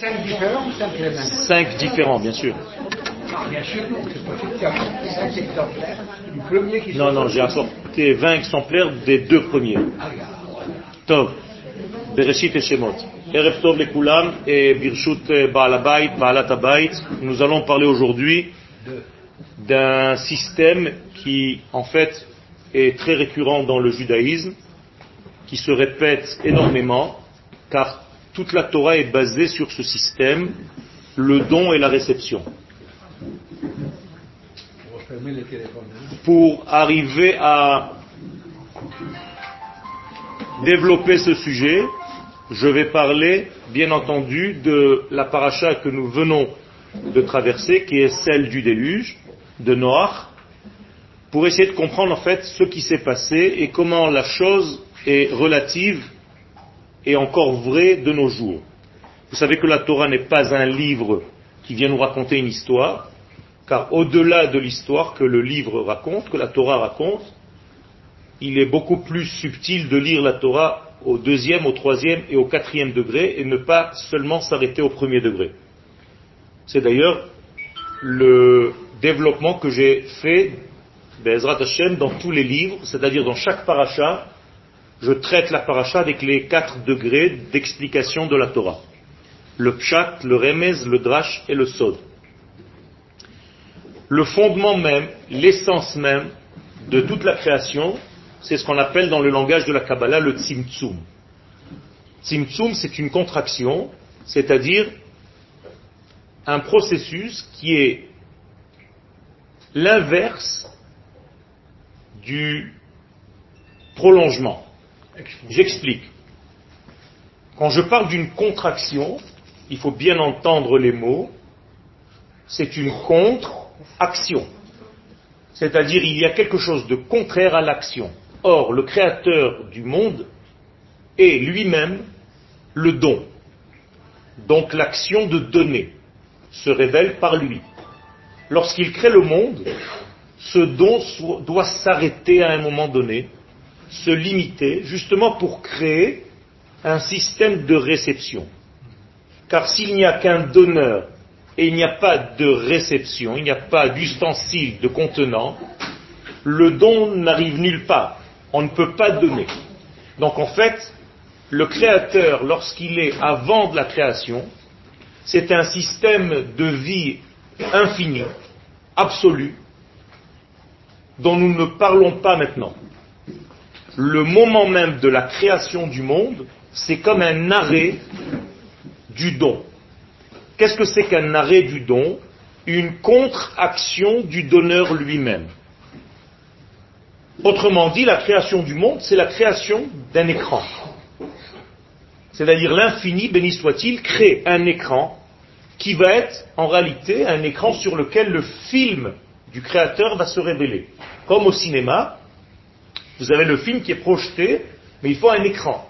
Cinq différents ou cinq les mêmes Cinq différents, bien sûr. Ah, bien sûr, non, c'est possible qu'il y a cinq exemplaires du premier qui Non, non, j'ai apporté 20 exemplaires des deux premiers. Tov, Bereshit et Shemot. Erev Tov Lekulam et Birshut Baal Habayit, Baalat Habayit. Nous allons parler aujourd'hui d'un système qui, en fait, est très récurrent dans le judaïsme, qui se répète énormément, car toute la Torah est basée sur ce système, le don et la réception. Pour arriver à développer ce sujet, je vais parler, bien entendu, de la paracha que nous venons de traverser, qui est celle du déluge, de Noach, pour essayer de comprendre en fait ce qui s'est passé et comment la chose est relative et encore vraie de nos jours. Vous savez que la Torah n'est pas un livre qui vient nous raconter une histoire, car au-delà de l'histoire que le livre raconte, que la Torah raconte, il est beaucoup plus subtil de lire la Torah au deuxième, au troisième et au quatrième degré et ne pas seulement s'arrêter au premier degré. C'est d'ailleurs le développement que j'ai fait Bezrat Hashem dans tous les livres, c'est-à-dire dans chaque paracha, je traite la paracha avec les quatre degrés d'explication de la Torah. Le pshat, le remez, le drash et le sod. Le fondement même, l'essence même de toute la création, c'est ce qu'on appelle dans le langage de la Kabbalah le tzimtzum. Tzimtzum, c'est une contraction, c'est-à-dire un processus qui est l'inverse du prolongement. J'explique. Quand je parle d'une contraction, il faut bien entendre les mots, c'est une contre-action. C'est-à-dire il y a quelque chose de contraire à l'action. Or, le créateur du monde est lui-même le don. Donc l'action de donner se révèle par lui. Lorsqu'il crée le monde, ce don doit s'arrêter à un moment donné, se limiter, justement pour créer un système de réception. Car s'il n'y a qu'un donneur et il n'y a pas de réception, il n'y a pas d'ustensile, de contenant, le don n'arrive nulle part. On ne peut pas donner. Donc en fait, le créateur, lorsqu'il est avant de la création, c'est un système de vie infini, absolu, dont nous ne parlons pas maintenant. Le moment même de la création du monde, c'est comme un arrêt du don. Qu'est-ce que c'est qu'un arrêt du don? Une contre-action du donneur lui-même. Autrement dit, la création du monde, c'est la création d'un écran. C'est-à-dire l'infini, béni soit-il, crée un écran qui va être en réalité un écran sur lequel le film du créateur va se révéler. Comme au cinéma, vous avez le film qui est projeté, mais il faut un écran.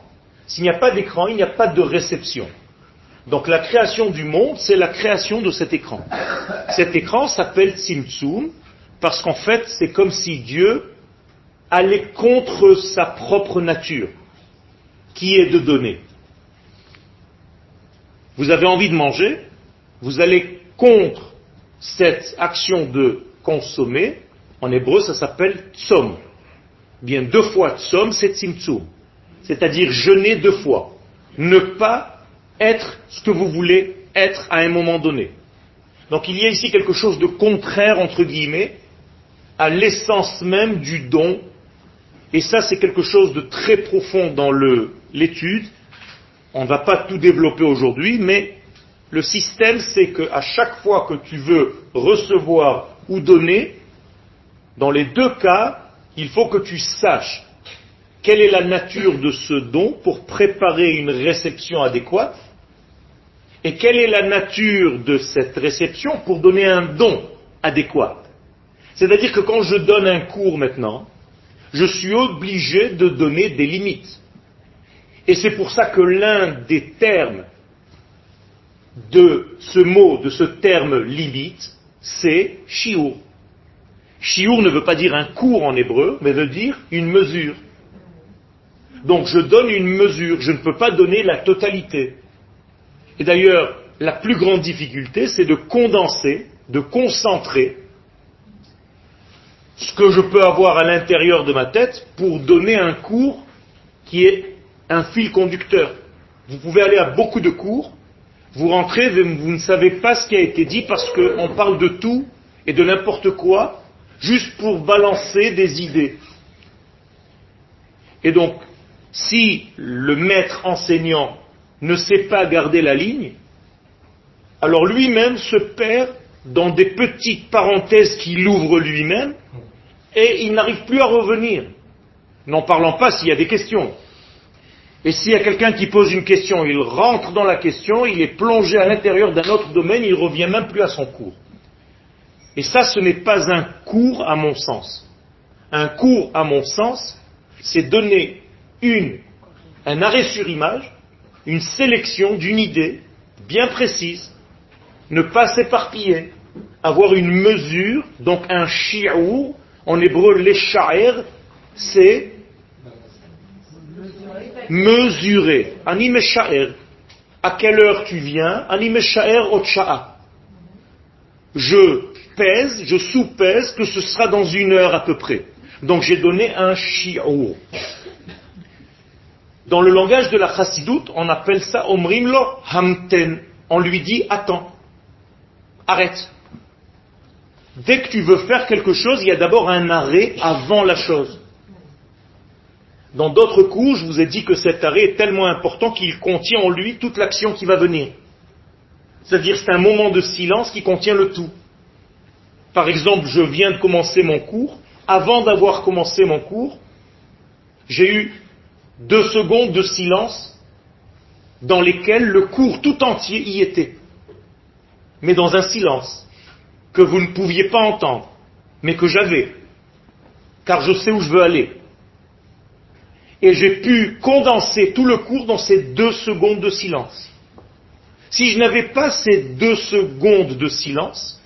S'il n'y a pas d'écran, il n'y a pas de réception. Donc la création du monde, c'est la création de cet écran. Cet écran s'appelle Tzimtzum, parce qu'en fait, c'est comme si Dieu allait contre sa propre nature, qui est de donner. Vous avez envie de manger, vous allez contre cette action de consommer, en hébreu ça s'appelle tsom. Bien deux fois tsom, c'est tzimtzum. C'est-à-dire jeûner deux fois. Ne pas être ce que vous voulez être à un moment donné. Donc il y a ici quelque chose de contraire, entre guillemets, à l'essence même du don. Et ça, c'est quelque chose de très profond dans l'étude. On ne va pas tout développer aujourd'hui, mais le système, c'est qu'à chaque fois que tu veux recevoir ou donner, dans les deux cas, il faut que tu saches quelle est la nature de ce don pour préparer une réception adéquate et quelle est la nature de cette réception pour donner un don adéquat. C'est-à-dire que quand je donne un cours maintenant, je suis obligé de donner des limites. Et c'est pour ça que l'un des termes de ce mot, de ce terme limite, c'est shiur. Shiur ne veut pas dire un cours en hébreu, mais veut dire une mesure. Donc je donne une mesure, je ne peux pas donner la totalité. Et d'ailleurs, la plus grande difficulté, c'est de condenser, de concentrer ce que je peux avoir à l'intérieur de ma tête pour donner un cours qui est un fil conducteur. Vous pouvez aller à beaucoup de cours, vous rentrez, vous ne savez pas ce qui a été dit parce qu'on parle de tout et de n'importe quoi, juste pour balancer des idées. Et donc, si le maître enseignant ne sait pas garder la ligne, alors lui-même se perd dans des petites parenthèses qu'il ouvre lui-même et il n'arrive plus à revenir. N'en parlant pas s'il y a des questions. Et s'il y a quelqu'un qui pose une question, il rentre dans la question, il est plongé à l'intérieur d'un autre domaine, il ne revient même plus à son cours. Et ça, ce n'est pas un cours à mon sens. Un cours à mon sens, c'est donner une, un arrêt sur image, une sélection d'une idée bien précise, ne pas s'éparpiller, avoir une mesure, donc un shi'our, en hébreu l'écha'er, c'est mesurer. Animeshaer. À quelle heure tu viens? Animeshaer otcha'a. Je je sous-pèse que ce sera dans une heure à peu près. Donc j'ai donné un shi'our. Dans le langage de la chassidoute, on appelle ça omrimlo hamten. On lui dit attends, arrête. Dès que tu veux faire quelque chose, il y a d'abord un arrêt avant la chose. Dans d'autres coups, je vous ai dit que cet arrêt est tellement important qu'il contient en lui toute l'action qui va venir. C'est-à-dire c'est un moment de silence qui contient le tout. Par exemple, je viens de commencer mon cours. Avant d'avoir commencé mon cours, j'ai eu deux secondes de silence dans lesquelles le cours tout entier y était. Mais dans un silence que vous ne pouviez pas entendre, mais que j'avais, car je sais où je veux aller. Et j'ai pu condenser tout le cours dans ces deux secondes de silence. Si je n'avais pas ces deux secondes de silence,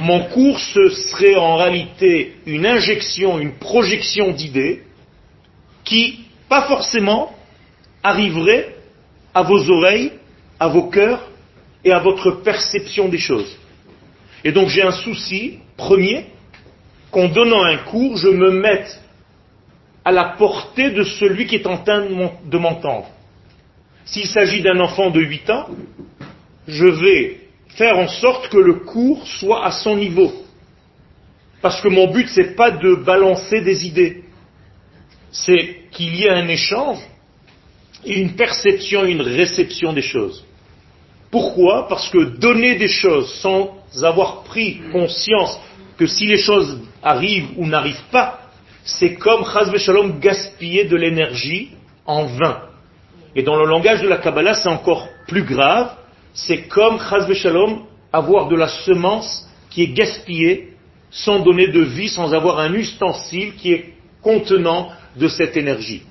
mon cours ce serait en réalité une injection, une projection d'idées qui, pas forcément, arriverait à vos oreilles, à vos cœurs et à votre perception des choses. Et donc j'ai un souci premier qu'en donnant un cours, je me mette à la portée de celui qui est en train de m'entendre. S'il s'agit d'un enfant de 8 ans, je vais faire en sorte que le cours soit à son niveau. Parce que mon but, c'est pas de balancer des idées. C'est qu'il y ait un échange et une perception, une réception des choses. Pourquoi? Parce que donner des choses sans avoir pris conscience que si les choses arrivent ou n'arrivent pas, c'est comme Chazve Shalom gaspiller de l'énergie en vain. Et dans le langage de la Kabbalah, c'est encore plus grave. C'est comme Chazve Shalom avoir de la semence qui est gaspillée sans donner de vie, sans avoir un ustensile qui est contenant de cette énergie.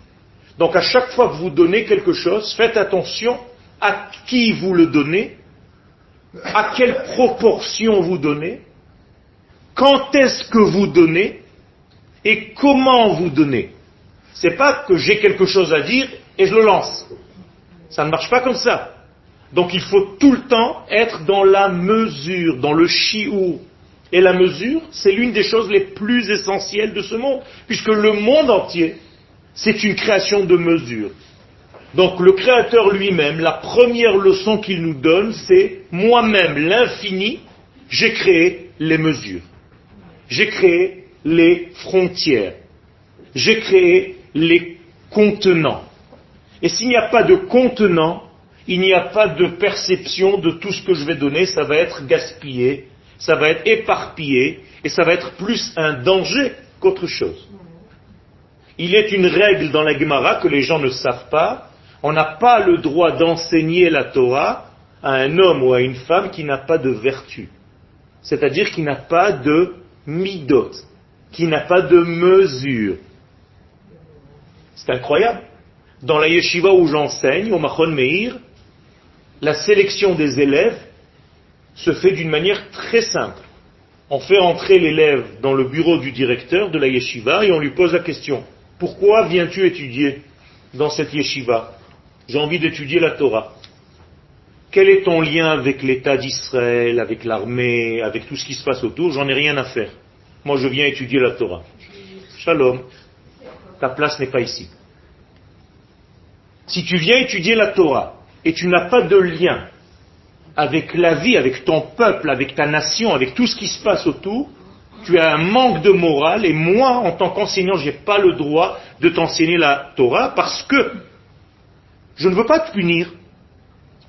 Donc à chaque fois que vous donnez quelque chose, faites attention à qui vous le donnez, à quelle proportion vous donnez, quand est-ce que vous donnez, et comment vous donnez. C'est pas que j'ai quelque chose à dire et je le lance. Ça ne marche pas comme ça. Donc il faut tout le temps être dans la mesure, dans le chiou. Et la mesure, c'est l'une des choses les plus essentielles de ce monde, puisque le monde entier, c'est une création de mesure. Donc le Créateur lui-même, la première leçon qu'il nous donne, c'est moi-même, l'infini, j'ai créé les mesures. J'ai créé les frontières. J'ai créé les contenants. Et s'il n'y a pas de contenant, il n'y a pas de perception de tout ce que je vais donner, ça va être gaspillé, ça va être éparpillé, et ça va être plus un danger qu'autre chose. Il est une règle dans la Gemara que les gens ne savent pas, on n'a pas le droit d'enseigner la Torah à un homme ou à une femme qui n'a pas de vertu, c'est-à-dire qui n'a pas de midot, qui n'a pas de mesure. C'est incroyable. Dans la yeshiva où j'enseigne, au Machon Meir, la sélection des élèves se fait d'une manière très simple. On fait entrer l'élève dans le bureau du directeur de la yeshiva et on lui pose la question Pourquoi viens-tu étudier dans cette yeshiva? J'ai envie d'étudier la Torah. Quel est ton lien avec l'État d'Israël, avec l'armée, avec tout ce qui se passe autour? J'en ai rien à faire. Moi, je viens étudier la Torah. Shalom. Ta place n'est pas ici. Si tu viens étudier la Torah et tu n'as pas de lien avec la vie, avec ton peuple, avec ta nation, avec tout ce qui se passe autour, tu as un manque de morale et moi, en tant qu'enseignant, je n'ai pas le droit de t'enseigner la Torah parce que je ne veux pas te punir,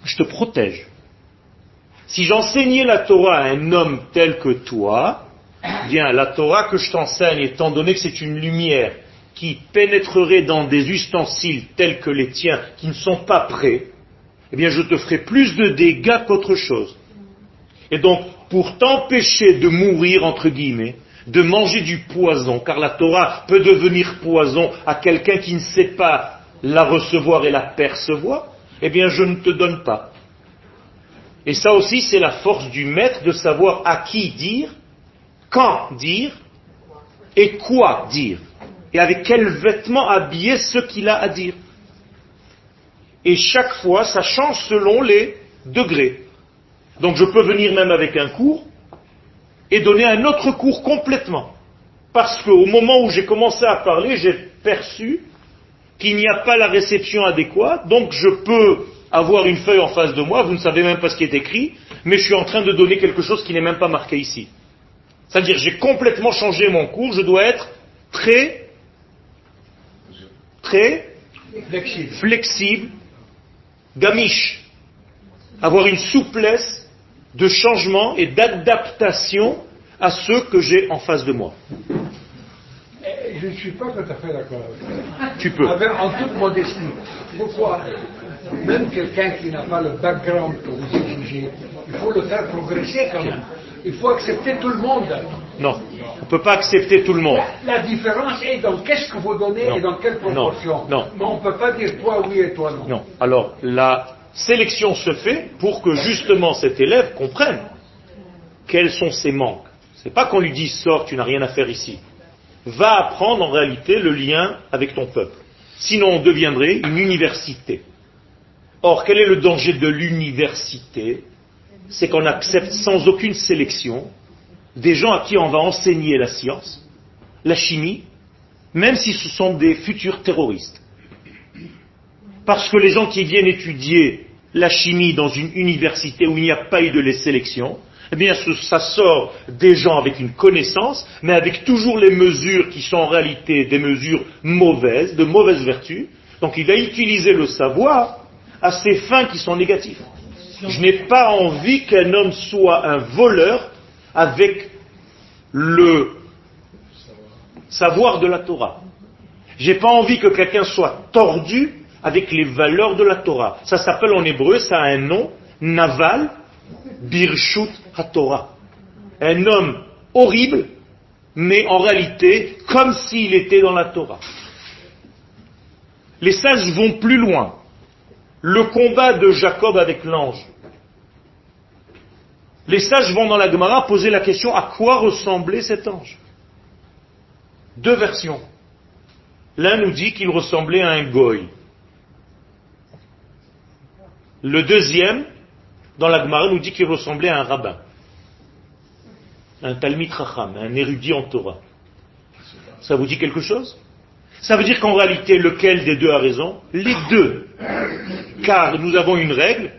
je te protège. Si j'enseignais la Torah à un homme tel que toi, bien la Torah que je t'enseigne, étant donné que c'est une lumière qui pénétrerait dans des ustensiles tels que les tiens qui ne sont pas prêts, eh bien je te ferai plus de dégâts qu'autre chose. Et donc, pour t'empêcher de mourir, entre guillemets, de manger du poison, car la Torah peut devenir poison à quelqu'un qui ne sait pas la recevoir et la percevoir, eh bien je ne te donne pas. Et ça aussi, c'est la force du maître de savoir à qui dire, quand dire et quoi dire, et avec quel vêtement habiller ce qu'il a à dire. Et chaque fois, ça change selon les degrés. Donc je peux venir même avec un cours et donner un autre cours complètement. Parce qu'au moment où j'ai commencé à parler, j'ai perçu qu'il n'y a pas la réception adéquate, donc je peux avoir une feuille en face de moi, vous ne savez même pas ce qui est écrit, mais je suis en train de donner quelque chose qui n'est même pas marqué ici. C'est-à-dire j'ai complètement changé mon cours, je dois être très, très flexible, flexible gamiche, avoir une souplesse de changement et d'adaptation à ceux que j'ai en face de moi. Eh, je ne suis pas tout à fait d'accord avec Tu peux. en toute modestie. Pourquoi Même quelqu'un qui n'a pas le background que vous exigez, il faut le faire progresser quand même. Il faut accepter tout le monde. Non, on ne peut pas accepter tout le monde. La, différence est dans qu'est-ce que vous donnez et dans quelle proportion. Non, non. Mais on ne peut pas dire toi oui et toi non. Non. Alors, la sélection se fait pour que justement cet élève comprenne quels sont ses manques. C'est pas qu'on lui dit sors, tu n'as rien à faire ici. Va apprendre en réalité le lien avec ton peuple. Sinon on deviendrait une université. Or, quel est le danger de l'université? C'est qu'on accepte sans aucune sélection des gens à qui on va enseigner la science, la chimie, même si ce sont des futurs terroristes. Parce que les gens qui viennent étudier la chimie dans une université où il n'y a pas eu de sélection, eh bien, ça sort des gens avec une connaissance, mais avec toujours les mesures qui sont en réalité des mesures mauvaises, de mauvaises vertus. Donc, il va utiliser le savoir à ces fins qui sont négatives. Je n'ai pas envie qu'un homme soit un voleur avec le savoir de la Torah. J'ai pas envie que quelqu'un soit tordu avec les valeurs de la Torah. Ça s'appelle en hébreu, ça a un nom, Naval Birshut HaTorah. Un homme horrible, mais en réalité comme s'il était dans la Torah. Les sages vont plus loin. Le combat de Jacob avec l'ange. Les sages vont dans la Gemara poser la question à quoi ressemblait cet ange? Deux versions. L'un nous dit qu'il ressemblait à un goy. Le deuxième, dans la Gemara, nous dit qu'il ressemblait à un rabbin, un Talmid Racham, un érudit en Torah. Ça vous dit quelque chose? Ça veut dire qu'en réalité, lequel des deux a raison? Les deux. Car nous avons une règle,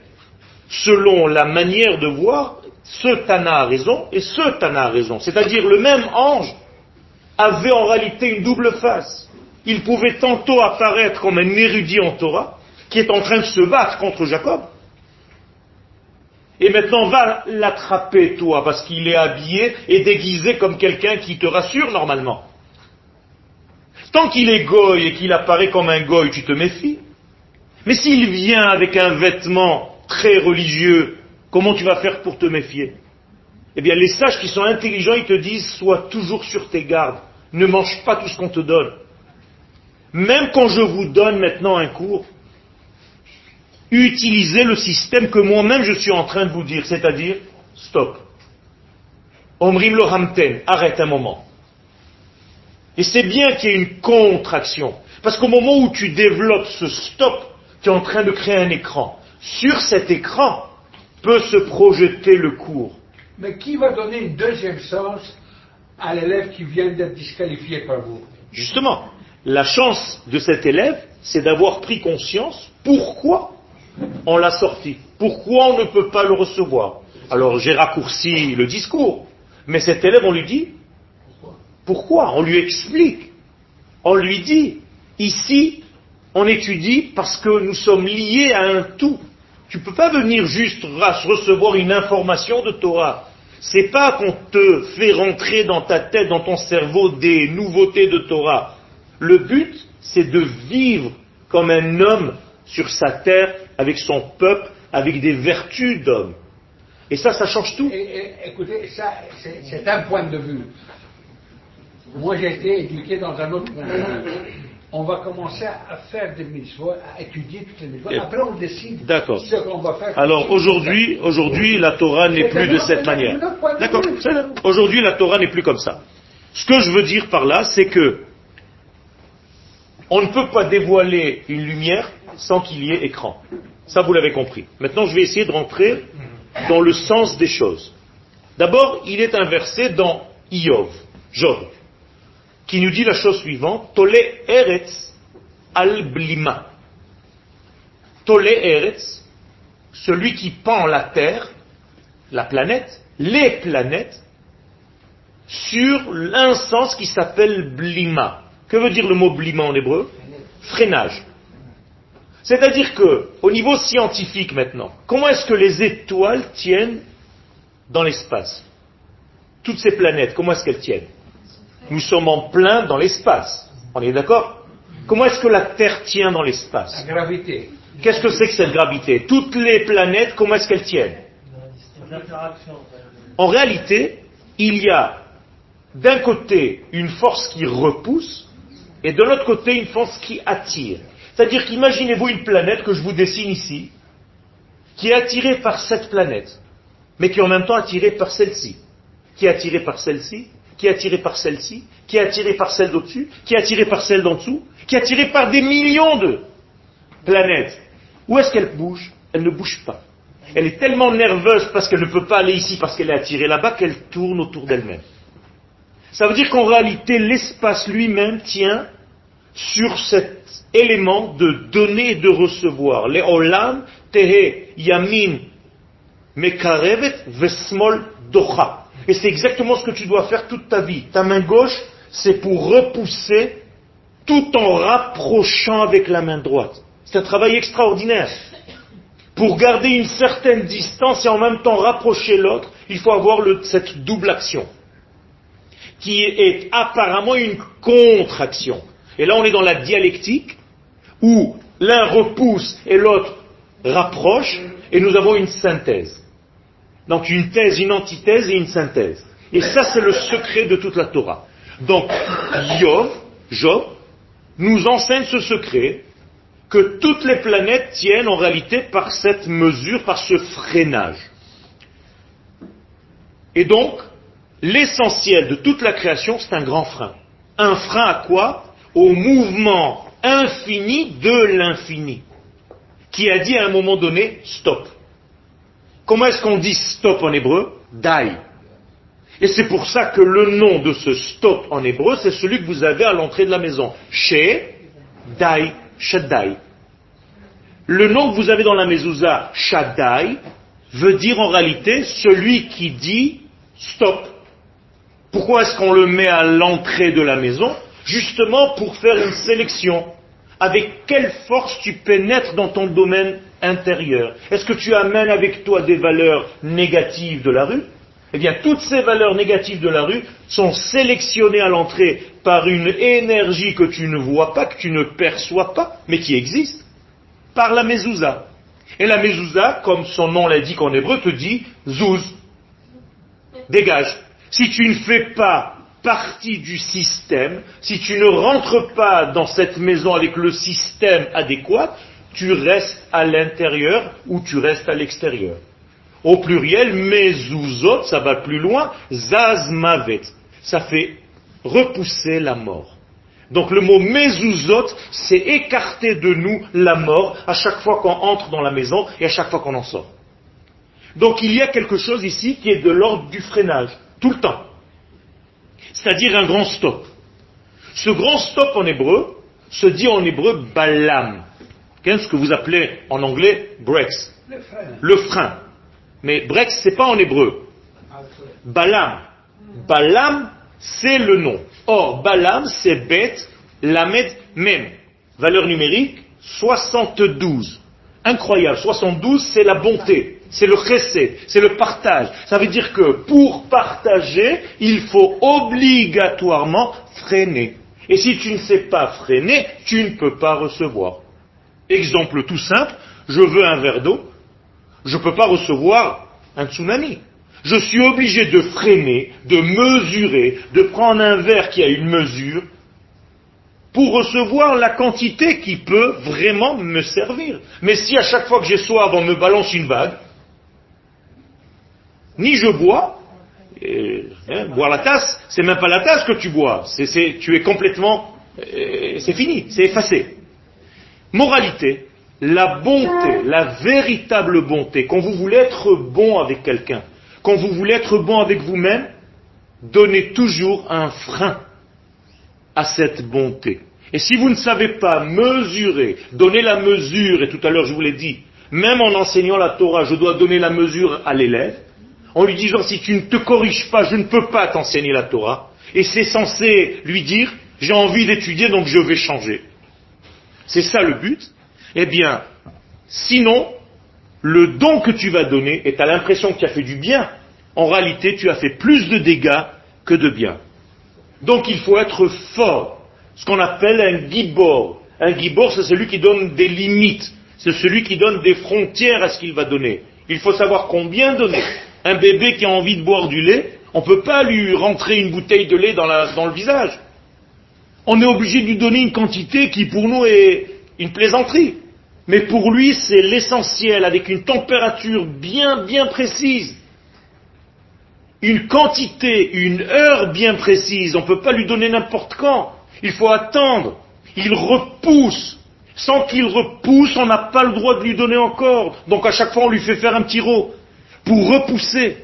selon la manière de voir, ce Tana a raison et ce Tana a raison. C'est-à-dire le même ange avait en réalité une double face. Il pouvait tantôt apparaître comme un érudit en Torah, qui est en train de se battre contre Jacob. Et maintenant, va l'attraper, toi, parce qu'il est habillé et déguisé comme quelqu'un qui te rassure normalement. Tant qu'il est goy et qu'il apparaît comme un goy, tu te méfies. Mais s'il vient avec un vêtement très religieux, comment tu vas faire pour te méfier? Eh bien, les sages qui sont intelligents, ils te disent, sois toujours sur tes gardes. Ne mange pas tout ce qu'on te donne. Même quand je vous donne maintenant un cours, utilisez le système que moi-même je suis en train de vous dire, c'est-à-dire stop. Omrim le hamten, arrête un moment. Et c'est bien qu'il y ait une contraction. Parce qu'au moment où tu développes ce stop, tu es en train de créer un écran. Sur cet écran, peut se projeter le cours. Mais qui va donner une deuxième chance à l'élève qui vient d'être disqualifié par vous? Justement, la chance de cet élève, c'est d'avoir pris conscience pourquoi on l'a sorti, pourquoi on ne peut pas le recevoir. Alors j'ai raccourci le discours, mais cet élève, on lui dit pourquoi, on lui explique, on lui dit, ici, on étudie parce que nous sommes liés à un tout. Tu ne peux pas venir juste recevoir une information de Torah. C'est pas qu'on te fait rentrer dans ta tête, dans ton cerveau des nouveautés de Torah. Le but, c'est de vivre comme un homme sur sa terre, avec son peuple, avec des vertus d'homme. Et ça, ça change tout. écoutez, ça, c'est un point de vue. Moi, j'ai été éduqué dans un autre point On va commencer à faire des mitzvot, à étudier toutes les mitzvot. Après, on décide D'accord. ce qu'on va faire. Alors, aujourd'hui, aujourd'hui, la Torah n'est plus de cette manière. D'accord. Aujourd'hui, la Torah n'est plus comme ça. Ce que je veux dire par là, c'est que on ne peut pas dévoiler une lumière sans qu'il y ait écran. Ça, vous l'avez compris. Maintenant, je vais essayer de rentrer dans le sens des choses. D'abord, il est inversé dans Iov, Job, qui nous dit la chose suivante, Tole Eretz al Blima. Tole Eretz, celui qui pend la terre, la planète, les planètes, sur un qui s'appelle Blima. Que veut dire le mot blima en hébreu? Freinage. C'est-à-dire que, au niveau scientifique maintenant, comment est-ce que les étoiles tiennent dans l'espace? Toutes ces planètes, comment est-ce qu'elles tiennent? Nous sommes en plein dans l'espace. On est d'accord? Comment est-ce que la Terre tient dans l'espace? La gravité. Qu'est-ce que c'est que cette gravité? Toutes les planètes, comment est-ce qu'elles tiennent? En réalité, il y a d'un côté une force qui repousse et de l'autre côté une force qui attire. C'est-à-dire qu'imaginez-vous une planète que je vous dessine ici, qui est attirée par cette planète, mais qui est en même temps attirée par celle-ci, qui est attirée par celle-ci, qui est attirée par celle-ci, qui est attirée par celle d'au-dessus, qui est attirée par celle d'en dessous, qui est attirée par des millions de planètes. Où est-ce qu'elle bouge? Elle ne bouge pas. Elle est tellement nerveuse parce qu'elle ne peut pas aller ici parce qu'elle est attirée là-bas qu'elle tourne autour d'elle-même. Ça veut dire qu'en réalité, l'espace lui-même tient sur cet élément de donner et de recevoir. Les olam tehe yamin mekarevet vesmol docha. Et c'est exactement ce que tu dois faire toute ta vie. Ta main gauche, c'est pour repousser tout en rapprochant avec la main droite. C'est un travail extraordinaire. Pour garder une certaine distance et en même temps rapprocher l'autre, il faut avoir cette double action, qui est apparemment une contre-action. Et là, on est dans la dialectique où l'un repousse et l'autre rapproche, et nous avons une synthèse. Donc une thèse, une antithèse et une synthèse. Et ça, c'est le secret de toute la Torah. Donc, Yov, Job, nous enseigne ce secret que toutes les planètes tiennent en réalité par cette mesure, par ce freinage. Et donc, l'essentiel de toute la création, c'est un grand frein. Un frein à quoi? Au mouvement infini de l'infini, qui a dit à un moment donné stop. Comment est-ce qu'on dit stop en hébreu Dai. Et c'est pour ça que le nom de ce stop en hébreu, c'est celui que vous avez à l'entrée de la maison. She, Dai, Shaddai. Le nom que vous avez dans la mezouza, Shaddai, veut dire en réalité celui qui dit stop. Pourquoi est-ce qu'on le met à l'entrée de la maison? Justement pour faire une sélection. Avec quelle force tu pénètres dans ton domaine intérieur? Est-ce que tu amènes avec toi des valeurs négatives de la rue? Eh bien, toutes ces valeurs négatives de la rue sont sélectionnées à l'entrée par une énergie que tu ne vois pas, que tu ne perçois pas, mais qui existe, par la mezouza. Et la mezouza, comme son nom l'indique en hébreu, te dit zouz, dégage. Si tu ne fais pas partie du système, si tu ne rentres pas dans cette maison avec le système adéquat, tu restes à l'intérieur ou tu restes à l'extérieur. Au pluriel, mezuzot, ça va plus loin, zazmavet, ça fait repousser la mort. Donc le mot mezuzot, c'est écarter de nous la mort à chaque fois qu'on entre dans la maison et à chaque fois qu'on en sort. Donc il y a quelque chose ici qui est de l'ordre du freinage, tout le temps. C'est-à-dire un grand stop. Ce grand stop en hébreu se dit en hébreu balam. Qu'est-ce que vous appelez en anglais breaks Le frein. Mais breaks, c'est pas en hébreu. Balam. Balam, c'est le nom. Or, Balam, c'est bête, lamed, même. Valeur numérique, 72. Incroyable. 72, c'est la bonté. C'est le chessé. C'est le partage. Ça veut dire que pour partager, il faut obligatoirement freiner. Et si tu ne sais pas freiner, tu ne peux pas recevoir. Exemple tout simple, je veux un verre d'eau, je ne peux pas recevoir un tsunami. Je suis obligé de freiner, de mesurer, de prendre un verre qui a une mesure pour recevoir la quantité qui peut vraiment me servir. Mais si à chaque fois que j'ai soif, on me balance une vague, ni je bois, hein, boire la tasse, c'est même pas la tasse que tu bois, c'est, tu es complètement, euh, c'est fini, c'est effacé. Moralité, la bonté, la véritable bonté, quand vous voulez être bon avec quelqu'un, quand vous voulez être bon avec vous-même, donnez toujours un frein à cette bonté. Et si vous ne savez pas mesurer, donner la mesure, et tout à l'heure je vous l'ai dit, même en enseignant la Torah, je dois donner la mesure à l'élève, en lui disant si tu ne te corriges pas, je ne peux pas t'enseigner la Torah, et c'est censé lui dire j'ai envie d'étudier donc je vais changer. C'est ça le but. Eh bien, sinon, le don que tu vas donner, et tu as l'impression que tu as fait du bien, en réalité tu as fait plus de dégâts que de bien. Donc il faut être fort, ce qu'on appelle un gibor. Un gibor, c'est celui qui donne des limites, c'est celui qui donne des frontières à ce qu'il va donner. Il faut savoir combien donner. Un bébé qui a envie de boire du lait, on ne peut pas lui rentrer une bouteille de lait dans, le visage. On est obligé de lui donner une quantité qui pour nous est une plaisanterie. Mais pour lui, c'est l'essentiel, avec une température bien, bien précise une quantité, une heure bien précise. On ne peut pas lui donner n'importe quand. Il faut attendre. Il repousse. Sans qu'il repousse, on n'a pas le droit de lui donner encore. Donc à chaque fois, on lui fait faire un petit rot. Pour repousser.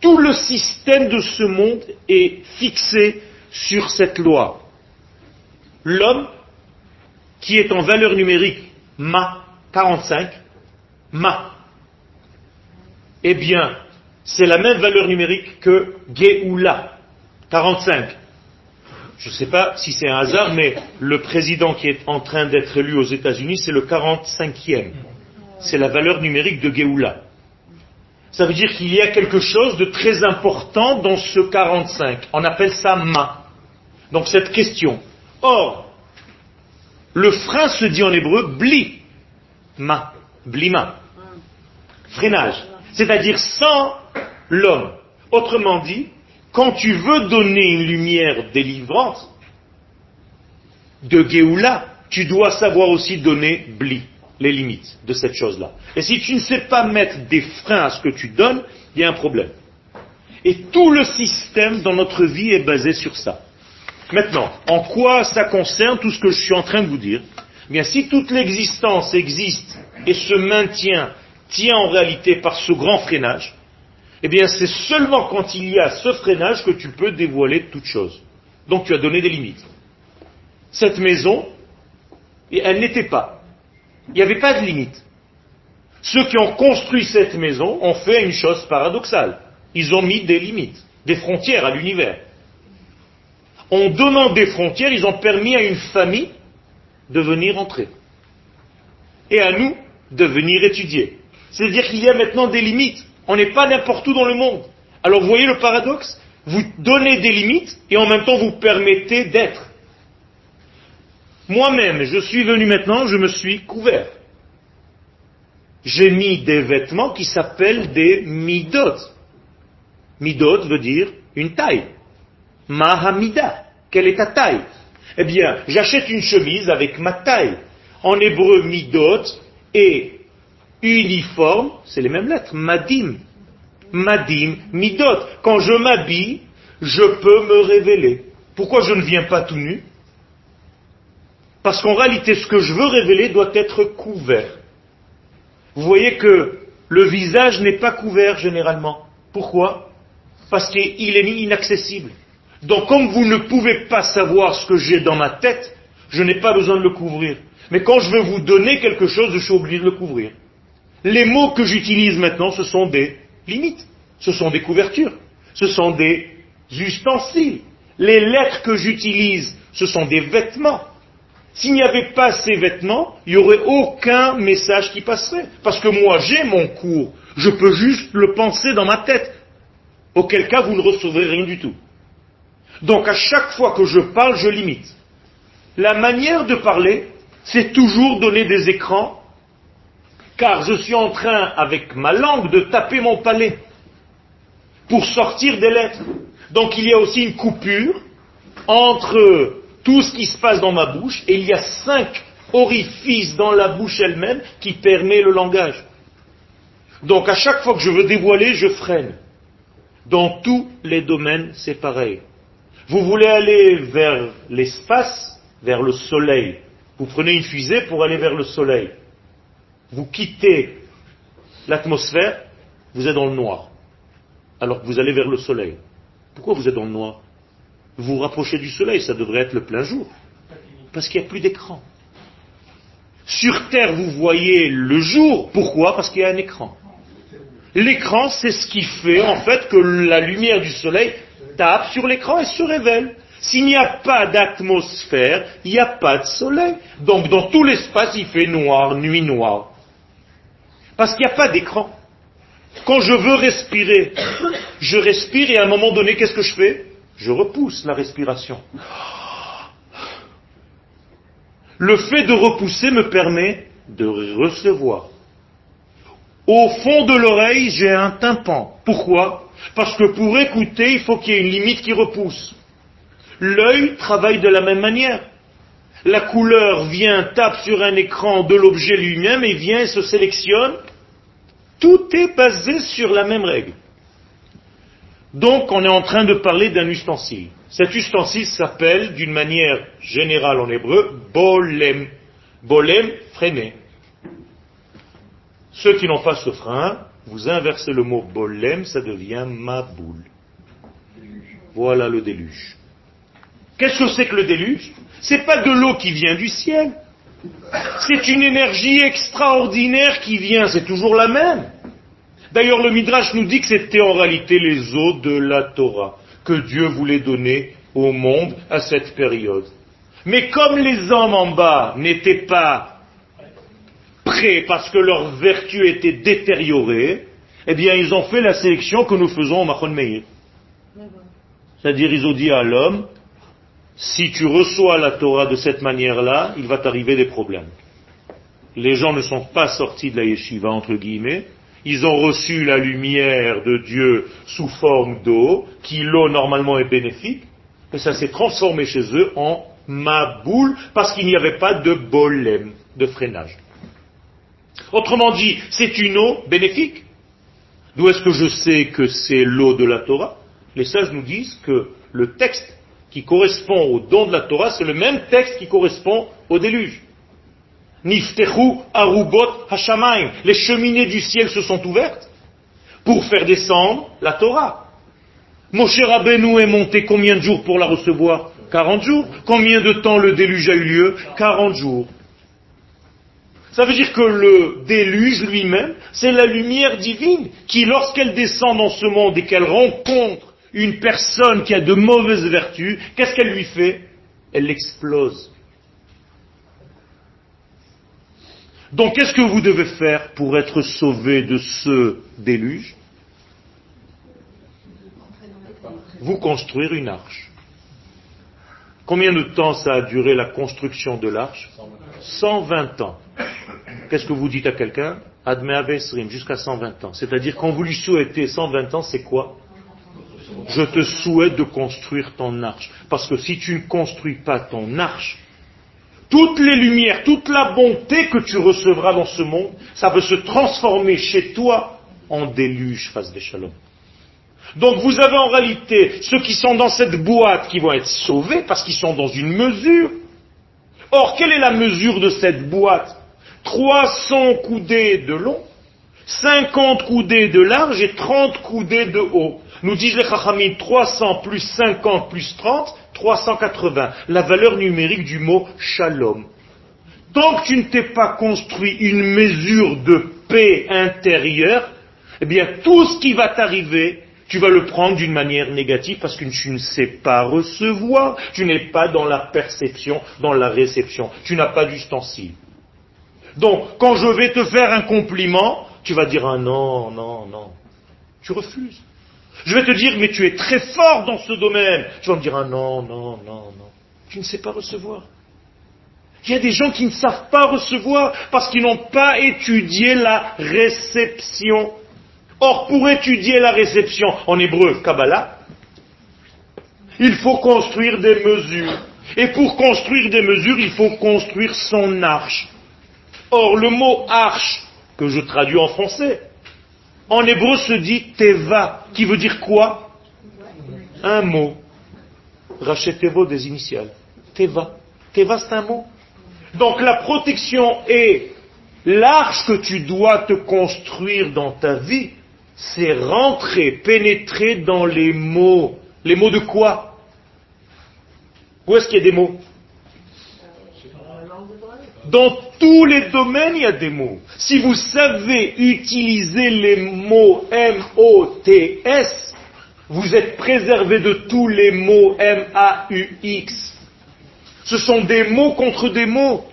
Tout le système de ce monde est fixé sur cette loi. L'homme, qui est en valeur numérique ma 45, ma, eh bien, c'est la même valeur numérique que Geoula, 45. Je ne sais pas si c'est un hasard, mais le président qui est en train d'être élu aux États-Unis, c'est le 45e. C'est la valeur numérique de Geoula. Ça veut dire qu'il y a quelque chose de très important dans ce 45. On appelle ça ma. Donc cette question. Or, le frein se dit en hébreu bli. Ma. Blima. Freinage. C'est-à-dire sans l'homme. Autrement dit, quand tu veux donner une lumière délivrante de Géoula, tu dois savoir aussi donner bli, les limites de cette chose-là. Et si tu ne sais pas mettre des freins à ce que tu donnes, il y a un problème. Et tout le système dans notre vie est basé sur ça. Maintenant, en quoi ça concerne tout ce que je suis en train de vous dire? Eh Bien, si toute l'existence existe et se maintient, tient en réalité par ce grand freinage, eh bien c'est seulement quand il y a ce freinage que tu peux dévoiler toute chose. Donc tu as donné des limites. Cette maison, elle n'était pas. Il n'y avait pas de limite. Ceux qui ont construit cette maison ont fait une chose paradoxale. Ils ont mis des limites, des frontières à l'univers. En donnant des frontières, ils ont permis à une famille de venir entrer. Et à nous de venir étudier. C'est-à-dire qu'il y a maintenant des limites. On n'est pas n'importe où dans le monde. Alors vous voyez le paradoxe? Vous donnez des limites et en même temps vous permettez d'être. Moi-même, je suis venu maintenant, je me suis couvert. J'ai mis des vêtements qui s'appellent des midot. Midot veut dire une taille. Mahamida. Quelle est ta taille? Eh bien, j'achète une chemise avec ma taille. En hébreu, midot et uniforme, c'est les mêmes lettres, madim. Madim, midot. Quand je m'habille, je peux me révéler. Pourquoi je ne viens pas tout nu? Parce qu'en réalité, ce que je veux révéler doit être couvert. Vous voyez que le visage n'est pas couvert généralement. Pourquoi? Parce qu'il est inaccessible. Donc comme vous ne pouvez pas savoir ce que j'ai dans ma tête, je n'ai pas besoin de le couvrir. Mais quand je veux vous donner quelque chose, je suis obligé de le couvrir. Les mots que j'utilise maintenant, ce sont des limites, ce sont des couvertures, ce sont des ustensiles. Les lettres que j'utilise, ce sont des vêtements. S'il n'y avait pas ces vêtements, il n'y aurait aucun message qui passerait. Parce que moi, j'ai mon cours. Je peux juste le penser dans ma tête. Auquel cas, vous ne recevrez rien du tout. Donc, à chaque fois que je parle, je limite. La manière de parler, c'est toujours donner des écrans, car je suis en train, avec ma langue, de taper mon palais pour sortir des lettres. Donc, il y a aussi une coupure entre tout ce qui se passe dans ma bouche, et il y a cinq orifices dans la bouche elle-même qui permet le langage. Donc à chaque fois que je veux dévoiler, je freine. Dans tous les domaines, c'est pareil. Vous voulez aller vers l'espace, vers le soleil. Vous prenez une fusée pour aller vers le soleil. Vous quittez l'atmosphère, vous êtes dans le noir. Alors que vous allez vers le soleil. Pourquoi vous êtes dans le noir? Vous rapprochez du soleil, ça devrait être le plein jour. Parce qu'il n'y a plus d'écran. Sur Terre, vous voyez le jour. Pourquoi? Parce qu'il y a un écran. L'écran, c'est ce qui fait en fait que la lumière du soleil tape sur l'écran et se révèle. S'il n'y a pas d'atmosphère, il n'y a pas de soleil. Donc dans tout l'espace, il fait noir, nuit noire. Parce qu'il n'y a pas d'écran. Quand je veux respirer, je respire et à un moment donné, qu'est-ce que je fais? Je repousse la respiration. Le fait de repousser me permet de recevoir. Au fond de l'oreille, j'ai un tympan. Pourquoi? Parce que pour écouter, il faut qu'il y ait une limite qui repousse. L'œil travaille de la même manière. La couleur vient, tape sur un écran de l'objet lui-même et vient se sélectionne. Tout est basé sur la même règle. Donc on est en train de parler d'un ustensile. Cet ustensile s'appelle d'une manière générale en hébreu bolem. Bolem, freiner. Ceux qui n'ont pas ce frein, vous inversez le mot bolem, ça devient maboul. Voilà le déluge. Qu'est-ce que c'est que le déluge? C'est pas de l'eau qui vient du ciel. C'est une énergie extraordinaire qui vient, c'est toujours la même. D'ailleurs, le Midrash nous dit que c'était en réalité les eaux de la Torah que Dieu voulait donner au monde à cette période. Mais comme les hommes en bas n'étaient pas prêts parce que leur vertu était détériorée, eh bien, ils ont fait la sélection que nous faisons au Machon Meir. C'est-à-dire, ils ont dit à l'homme, si tu reçois la Torah de cette manière-là, il va t'arriver des problèmes. Les gens ne sont pas sortis de la yeshiva, entre guillemets, ils ont reçu la lumière de Dieu sous forme d'eau, qui l'eau normalement est bénéfique, et ça s'est transformé chez eux en maboule, parce qu'il n'y avait pas de bolem, de freinage. Autrement dit, c'est une eau bénéfique. D'où est-ce que je sais que c'est l'eau de la Torah? Les sages nous disent que le texte qui correspond au don de la Torah, c'est le même texte qui correspond au déluge. Niftechu arubot hashamaim. Les cheminées du ciel se sont ouvertes pour faire descendre la Torah. Moshe Rabbeinu est monté combien de jours pour la recevoir? 40 jours. Combien de temps le déluge a eu lieu? 40 jours. Ça veut dire que le déluge lui-même, c'est la lumière divine qui, lorsqu'elle descend dans ce monde et qu'elle rencontre une personne qui a de mauvaises vertus, qu'est-ce qu'elle lui fait? Elle l'explose. Donc qu'est-ce que vous devez faire pour être sauvé de ce déluge? Vous construire une arche. Combien de temps ça a duré la construction de l'arche? 120 ans. Qu'est-ce que vous dites à quelqu'un? Jusqu'à 120 ans. C'est-à-dire quand vous lui souhaitez 120 ans, c'est quoi? Je te souhaite de construire ton arche. Parce que si tu ne construis pas ton arche, toutes les lumières, toute la bonté que tu recevras dans ce monde, ça peut se transformer chez toi en déluge face des shalom. Donc vous avez en réalité ceux qui sont dans cette boîte qui vont être sauvés parce qu'ils sont dans une mesure. Or, quelle est la mesure de cette boîte? 300 coudées de long, 50 coudées de large et 30 coudées de haut. Nous disent les Chachamim 300 plus 50 plus 30, 380. La valeur numérique du mot shalom. Tant que tu ne t'es pas construit une mesure de paix intérieure, eh bien tout ce qui va t'arriver, tu vas le prendre d'une manière négative parce que tu ne sais pas recevoir, tu n'es pas dans la perception, dans la réception, tu n'as pas d'ustensile. Donc, quand je vais te faire un compliment, tu vas dire un non, non, non. Tu refuses. Je vais te dire, mais tu es très fort dans ce domaine. Tu vas me dire un non, non, non, non. Tu ne sais pas recevoir. Il y a des gens qui ne savent pas recevoir parce qu'ils n'ont pas étudié la réception. Or, pour étudier la réception en hébreu, Kabbalah, il faut construire des mesures. Et pour construire des mesures, il faut construire son arche. Or, le mot arche, que je traduis en français, en hébreu se dit teva, qui veut dire quoi? Un mot. Rachetevo des initiales. Teva. Teva, c'est un mot. Donc la protection est l'arche que tu dois te construire dans ta vie, c'est rentrer, pénétrer dans les mots. Les mots de quoi? Où est-ce qu'il y a des mots? Dans tous les domaines, il y a des mots. Si vous savez utiliser les mots M-O-T-S, vous êtes préservé de tous les mots M-A-U-X. Ce sont des mots contre des mots.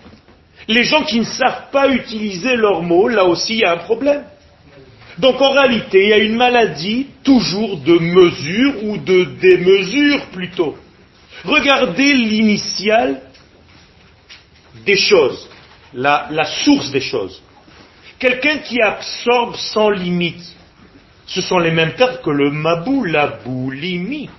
Les gens qui ne savent pas utiliser leurs mots, là aussi, il y a un problème. Donc en réalité, il y a une maladie toujours de mesure ou de démesure plutôt. Regardez l'initiale des choses, la, source des choses. Quelqu'un qui absorbe sans limite. Ce sont les mêmes termes que le maboul, la boulimie.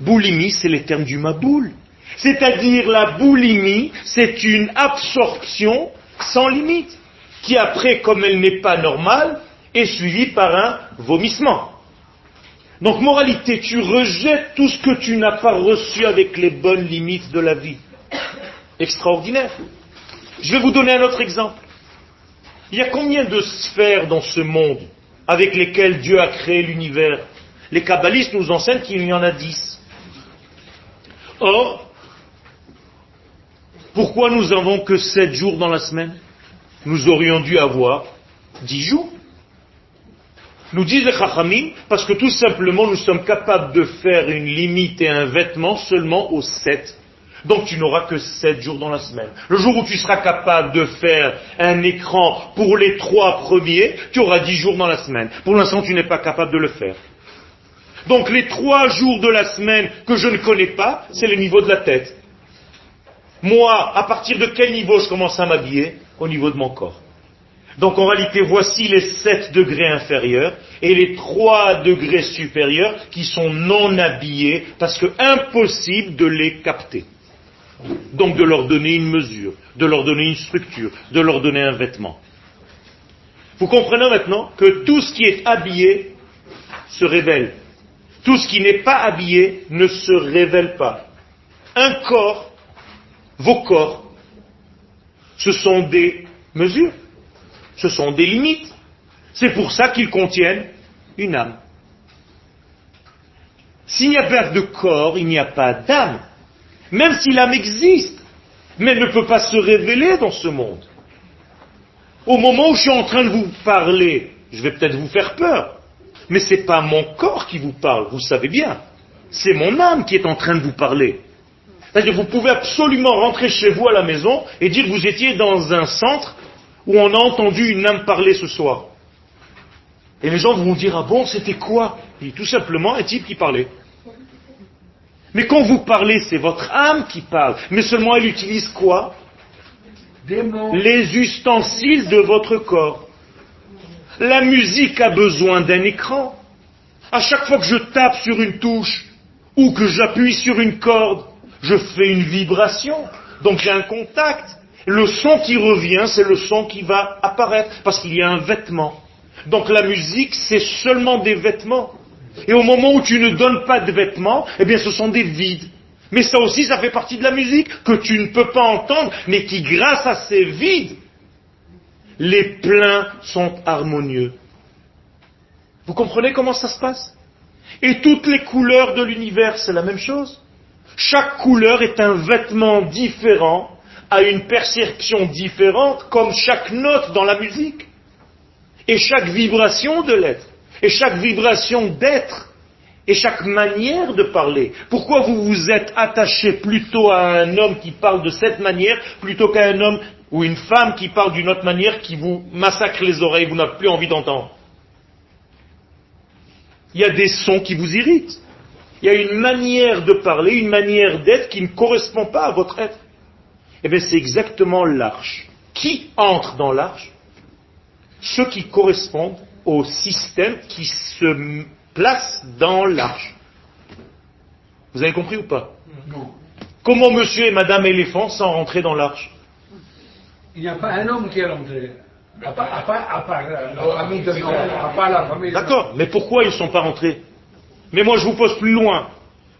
Boulimie, c'est les termes du maboul. C'est-à-dire la boulimie, c'est une absorption sans limite, qui après, comme elle n'est pas normale, est suivie par un vomissement. Donc moralité, tu rejettes tout ce que tu n'as pas reçu avec les bonnes limites de la vie. Extraordinaire. Je vais vous donner un autre exemple. Il y a combien de sphères dans ce monde avec lesquelles Dieu a créé l'univers? Les kabbalistes nous enseignent qu'il y en a dix. Or, pourquoi nous n'avons que sept jours dans la semaine? Nous aurions dû avoir dix jours. Nous disent les Chachamim, parce que tout simplement nous sommes capables de faire une limite et un vêtement seulement aux sept. Donc tu n'auras que sept jours dans la semaine. Le jour où tu seras capable de faire un écran pour les trois premiers, tu auras dix jours dans la semaine. Pour l'instant, tu n'es pas capable de le faire. Donc les trois jours de la semaine que je ne connais pas, c'est le niveau de la tête. Moi, à partir de quel niveau je commence à m'habiller Au niveau de mon corps. Donc en réalité, voici les 7 degrés inférieurs et les 3 degrés supérieurs qui sont non habillés parce que impossible de les capter. Donc de leur donner une mesure, de leur donner une structure, de leur donner un vêtement. Vous comprenez maintenant que tout ce qui est habillé se révèle. Tout ce qui n'est pas habillé ne se révèle pas. Un corps vos corps, ce sont des mesures, ce sont des limites. C'est pour ça qu'ils contiennent une âme. S'il n'y a pas de corps, il n'y a pas d'âme. Même si l'âme existe, mais ne peut pas se révéler dans ce monde. Au moment où je suis en train de vous parler, je vais peut-être vous faire peur, mais ce n'est pas mon corps qui vous parle, vous savez bien. C'est mon âme qui est en train de vous parler. C'est-à-dire vous pouvez absolument rentrer chez vous à la maison et dire que vous étiez dans un centre où on a entendu une âme parler ce soir. Et les gens vont dire, ah bon, c'était quoi? Et Tout simplement un type qui parlait. Mais quand vous parlez, c'est votre âme qui parle. Mais seulement elle utilise quoi? Les ustensiles de votre corps. La musique a besoin d'un écran. À chaque fois que je tape sur une touche ou que j'appuie sur une corde, je fais une vibration, donc j'ai un contact. Le son qui revient, c'est le son qui va apparaître, parce qu'il y a un vêtement. Donc la musique, c'est seulement des vêtements. Et au moment où tu ne donnes pas de vêtements, eh bien ce sont des vides. Mais ça aussi, ça fait partie de la musique, que tu ne peux pas entendre, mais qui, grâce à ces vides, les pleins sont harmonieux. Vous comprenez comment ça se passe? Et toutes les couleurs de l'univers, c'est la même chose. Chaque couleur est un vêtement différent, à une perception différente, comme chaque note dans la musique. Et chaque vibration de l'être. Et chaque vibration d'être. Et chaque manière de parler. Pourquoi vous vous êtes attaché plutôt à un homme qui parle de cette manière plutôt qu'à un homme ou une femme qui parle d'une autre manière qui vous massacre les oreilles, vous n'avez plus envie d'entendre? Il y a des sons qui vous irritent. Il y a une manière de parler, une manière d'être qui ne correspond pas à votre être. Eh bien, c'est exactement l'arche. Qui entre dans l'arche? Ceux qui correspondent au système qui se place dans l'arche. Vous avez compris ou pas Non. Comment monsieur et madame éléphant sont rentrés dans l'arche Il n'y a pas un homme qui est rentré. À part, à part- à part la famille de Noël, à part la famille de D'accord, mais pourquoi ils ne sont pas rentrés? Mais moi je vous pose plus loin.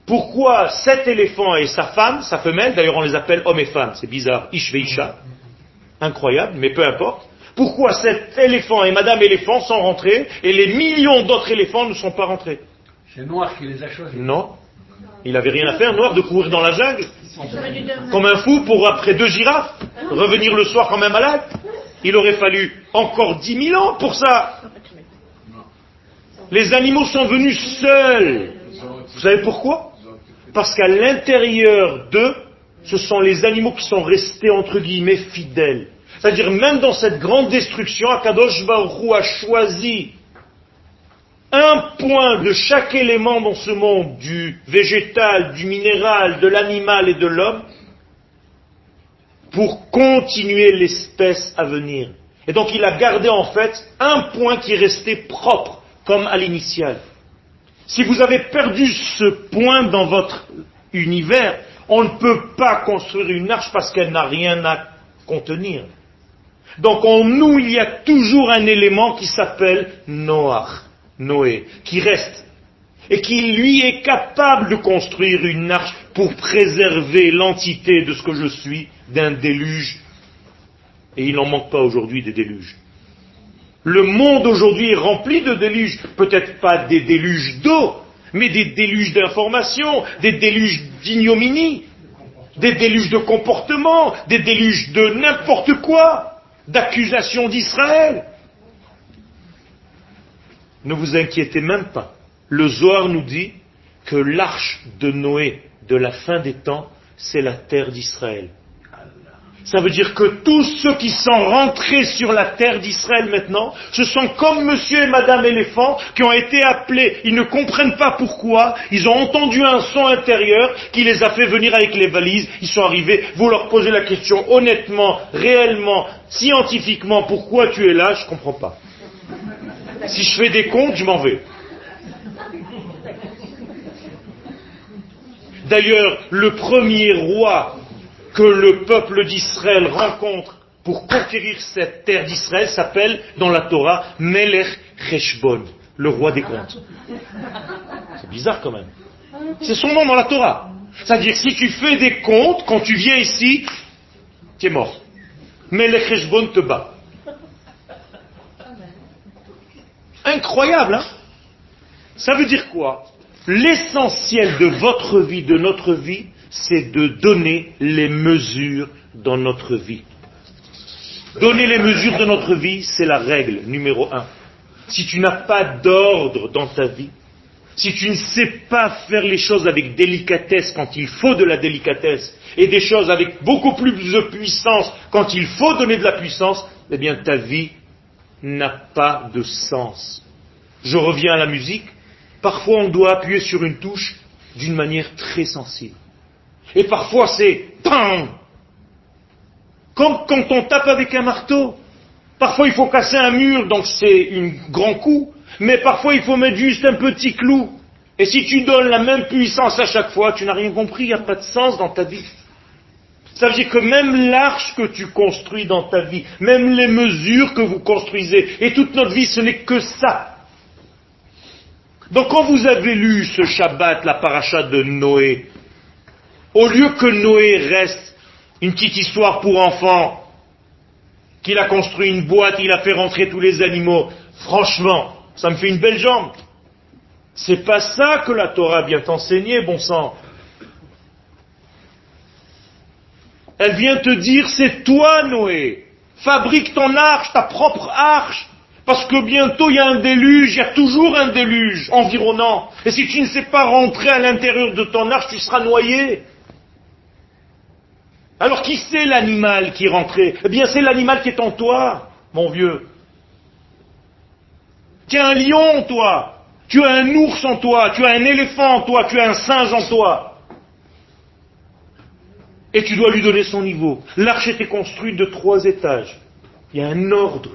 Pourquoi cet éléphant et sa femme, sa femelle, d'ailleurs on les appelle hommes et femmes, c'est bizarre, Ish ve Isha, incroyable, mais peu importe. Pourquoi cet éléphant et madame éléphant sont rentrés et les millions d'autres éléphants ne sont pas rentrés C'est Noir qui les a choisis. Non. Il n'avait rien à faire, noir, de courir dans la jungle, comme un fou pour, après deux girafes, revenir le soir comme un malade. Il aurait fallu encore dix mille ans pour ça. Les animaux sont venus seuls. Vous savez pourquoi? Parce qu'à l'intérieur d'eux, ce sont les animaux qui sont restés entre guillemets fidèles. C'est-à-dire même dans cette grande destruction, Akadosh Baruch Hu a choisi un point de chaque élément dans ce monde, du végétal, du minéral, de l'animal et de l'homme, pour continuer l'espèce à venir. Et donc il a gardé en fait un point qui restait propre, comme à l'initial. Si vous avez perdu ce point dans votre univers, on ne peut pas construire une arche parce qu'elle n'a rien à contenir. Donc en nous, il y a toujours un élément qui s'appelle Noach, Noé, qui reste et qui lui est capable de construire une arche pour préserver l'entité de ce que je suis d'un déluge. Et il n'en manque pas aujourd'hui des déluges. Le monde aujourd'hui est rempli de déluges, peut-être pas des déluges d'eau, mais des déluges d'informations, des déluges d'ignominie, des déluges de comportement, des déluges de n'importe quoi, d'accusations d'Israël. Ne vous inquiétez même pas. Le Zohar nous dit que l'arche de Noé de la fin des temps, c'est la terre d'Israël. Ça veut dire que tous ceux qui sont rentrés sur la terre d'Israël maintenant, ce sont comme monsieur et madame éléphant qui ont été appelés, ils ne comprennent pas pourquoi, ils ont entendu un son intérieur qui les a fait venir avec les valises, ils sont arrivés, vous leur posez la question honnêtement, réellement, scientifiquement, pourquoi tu es là, je ne comprends pas. Si je fais des comptes, je m'en vais. D'ailleurs, le premier roi que le peuple d'Israël rencontre pour conquérir cette terre d'Israël s'appelle dans la Torah Melech Cheshbon, le roi des comptes. C'est bizarre quand même. C'est son nom dans la Torah. C'est-à-dire si tu fais des comptes, quand tu viens ici, tu es mort. Melech Cheshbon te bat. Incroyable, hein? Ça veut dire quoi? L'essentiel de votre vie, de notre vie, c'est de donner les mesures dans notre vie. Donner les mesures de notre vie, c'est la règle numéro un. Si tu n'as pas d'ordre dans ta vie, si tu ne sais pas faire les choses avec délicatesse quand il faut de la délicatesse, et des choses avec beaucoup plus de puissance quand il faut donner de la puissance, eh bien ta vie n'a pas de sens. Je reviens à la musique. Parfois on doit appuyer sur une touche d'une manière très sensible. Et parfois c'est PAM Comme quand on tape avec un marteau. Parfois il faut casser un mur, donc c'est un grand coup. Mais parfois il faut mettre juste un petit clou. Et si tu donnes la même puissance à chaque fois, tu n'as rien compris, il n'y a pas de sens dans ta vie. Ça veut dire que même l'arche que tu construis dans ta vie, même les mesures que vous construisez, et toute notre vie, ce n'est que ça. Donc quand vous avez lu ce Shabbat, la paracha de Noé, au lieu que Noé reste une petite histoire pour enfants, qu'il a construit une boîte, il a fait rentrer tous les animaux. Franchement, ça me fait une belle jambe. C'est pas ça que la Torah vient t'enseigner, bon sang. Elle vient te dire, c'est toi, Noé. Fabrique ton arche, ta propre arche. Parce que bientôt il y a un déluge, il y a toujours un déluge environnant. Et si tu ne sais pas rentrer à l'intérieur de ton arche, tu seras noyé. Alors qui c'est l'animal qui est rentré Eh bien c'est l'animal qui est en toi, mon vieux. Tu as un lion en toi, tu as un ours en toi, tu as un éléphant en toi, tu as un singe en toi. Et tu dois lui donner son niveau. L'arche était construite de trois étages. Il y a un ordre.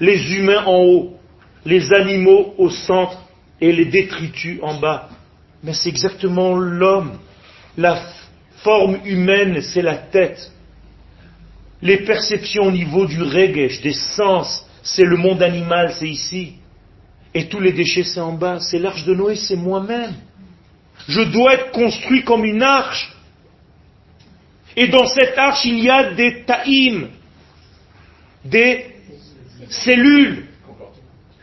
Les humains en haut, les animaux au centre et les détritus en bas. Mais c'est exactement l'homme. La forme humaine, c'est la tête. Les perceptions au niveau du regesh, des sens, c'est le monde animal, c'est ici. Et tous les déchets, c'est en bas. C'est l'arche de Noé, c'est moi-même. Je dois être construit comme une arche. Et dans cette arche, il y a des taïms, des cellules,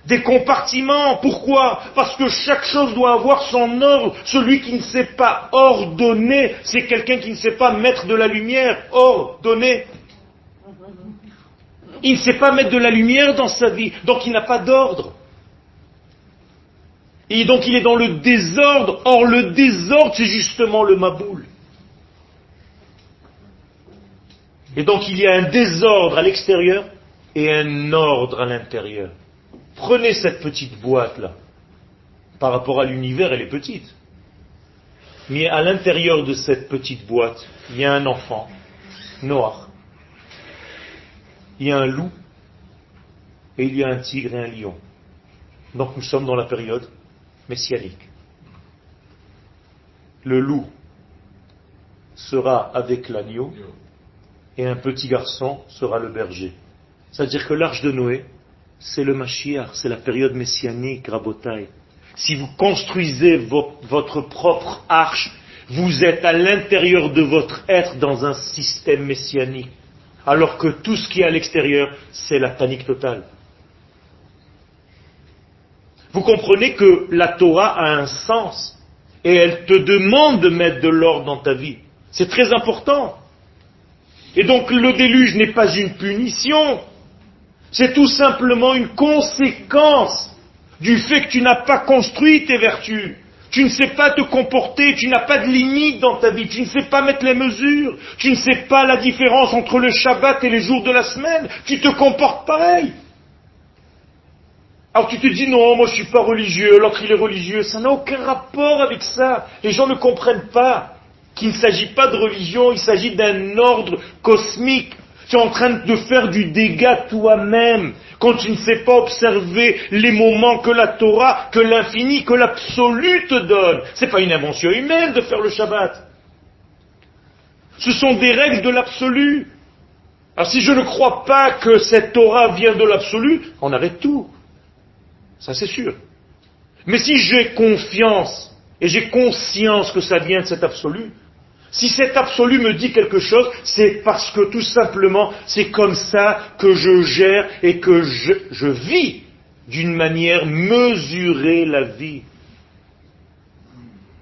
des compartiments. Pourquoi? Parce que chaque chose doit avoir son ordre. Celui qui ne sait pas ordonner, c'est quelqu'un qui ne sait pas mettre de la lumière. Ordonner. Il ne sait pas mettre de la lumière dans sa vie, donc il n'a pas d'ordre. Et donc il est dans le désordre. Or le désordre, c'est justement le maboul. Et donc il y a un désordre à l'extérieur et un ordre à l'intérieur. Prenez cette petite boîte-là. Par rapport à l'univers, elle est petite. Mais à l'intérieur de cette petite boîte, il y a un enfant, noir. Il y a un loup, et il y a un tigre et un lion. Donc nous sommes dans la période messianique. Le loup sera avec l'agneau et un petit garçon sera le berger. C'est-à-dire que l'arche de Noé, c'est le Mashiach, c'est la période messianique, Rabotai. Si vous construisez votre propre arche, vous êtes à l'intérieur de votre être dans un système messianique. Alors que tout ce qui est à l'extérieur, c'est la panique totale. Vous comprenez que la Torah a un sens et elle te demande de mettre de l'ordre dans ta vie. C'est très important. Et donc le déluge n'est pas une punition, c'est tout simplement une conséquence du fait que tu n'as pas construit tes vertus. Tu ne sais pas te comporter, tu n'as pas de limite dans ta vie, tu ne sais pas mettre les mesures, tu ne sais pas la différence entre le Shabbat et les jours de la semaine, tu te comportes pareil. Alors tu te dis non, moi je suis pas religieux, l'autre il est religieux. Ça n'a aucun rapport avec ça. Les gens ne comprennent pas qu'il ne s'agit pas de religion, il s'agit d'un ordre cosmique. Tu es en train de faire du dégât toi-même quand tu ne sais pas observer les moments que la Torah, que l'infini, que l'absolu te donne. Ce n'est pas une invention humaine de faire le Shabbat. Ce sont des règles de l'absolu. Alors si je ne crois pas que cette Torah vient de l'absolu, on arrête tout. Ça c'est sûr. Mais si j'ai confiance et j'ai conscience que ça vient de cet absolu, si cet absolu me dit quelque chose, c'est parce que tout simplement c'est comme ça que je gère et que je, vis d'une manière mesurée la vie.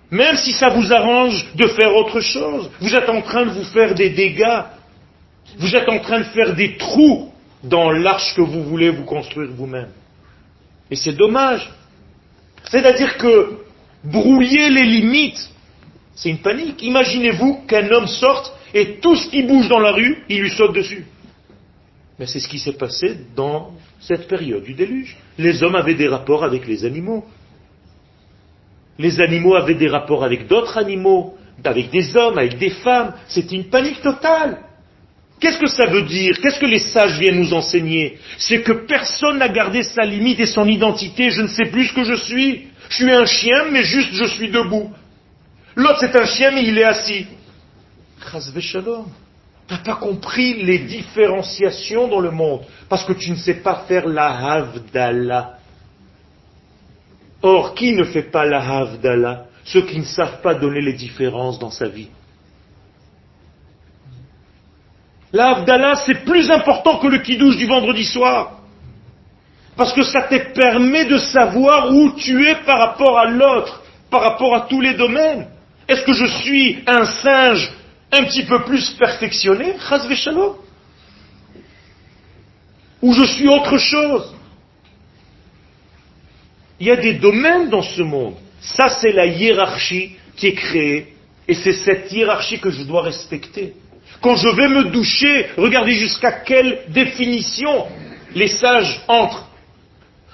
Même si ça vous arrange de faire autre chose, vous êtes en train de vous faire des dégâts, vous êtes en train de faire des trous dans l'arche que vous voulez vous construire vous-même. Et c'est dommage. C'est-à-dire que brouiller les limites, c'est une panique. Imaginez-vous qu'un homme sorte et tout ce qui bouge dans la rue, il lui saute dessus. Mais c'est ce qui s'est passé dans cette période du déluge. Les hommes avaient des rapports avec les animaux. Les animaux avaient des rapports avec d'autres animaux, avec des hommes, avec des femmes. C'était une panique totale. Qu'est-ce que ça veut dire? Qu'est-ce que les sages viennent nous enseigner? C'est que personne n'a gardé sa limite et son identité. Je ne sais plus ce que je suis. Je suis un chien, mais juste je suis debout. L'autre c'est un chien, mais il est assis. Tu n'as pas compris les différenciations dans le monde parce que tu ne sais pas faire la Havdalah. Or, qui ne fait pas la Havdalah? Ceux qui ne savent pas donner les différences dans sa vie. La c'est plus important que le kidouche du vendredi soir. Parce que ça te permet de savoir où tu es par rapport à l'autre, par rapport à tous les domaines. Est-ce que je suis un singe un petit peu plus perfectionné, Ou je suis autre chose? Il y a des domaines dans ce monde. Ça, c'est la hiérarchie qui est créée. Et c'est cette hiérarchie que je dois respecter. Quand je vais me doucher, regardez jusqu'à quelle définition les sages entrent.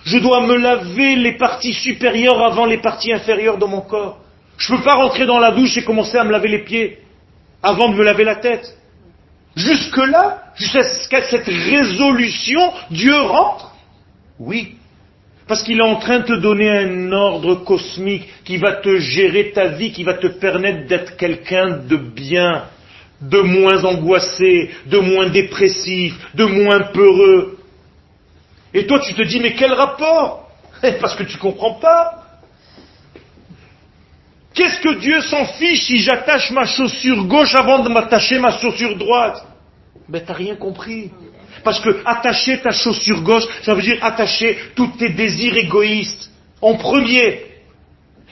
Je dois me laver les parties supérieures avant les parties inférieures de mon corps. Je ne peux pas rentrer dans la douche et commencer à me laver les pieds avant de me laver la tête. Jusque-là, jusqu'à cette résolution, Dieu rentre Oui. Parce qu'il est en train de te donner un ordre cosmique qui va te gérer ta vie, qui va te permettre d'être quelqu'un de bien, de moins angoissé, de moins dépressif, de moins peureux. Et toi, tu te dis, mais quel rapport? Parce que tu ne comprends pas. Qu'est-ce que Dieu s'en fiche si j'attache ma chaussure gauche avant de m'attacher ma chaussure droite? Ben, t'as rien compris. Parce que attacher ta chaussure gauche, ça veut dire attacher tous tes désirs égoïstes en premier.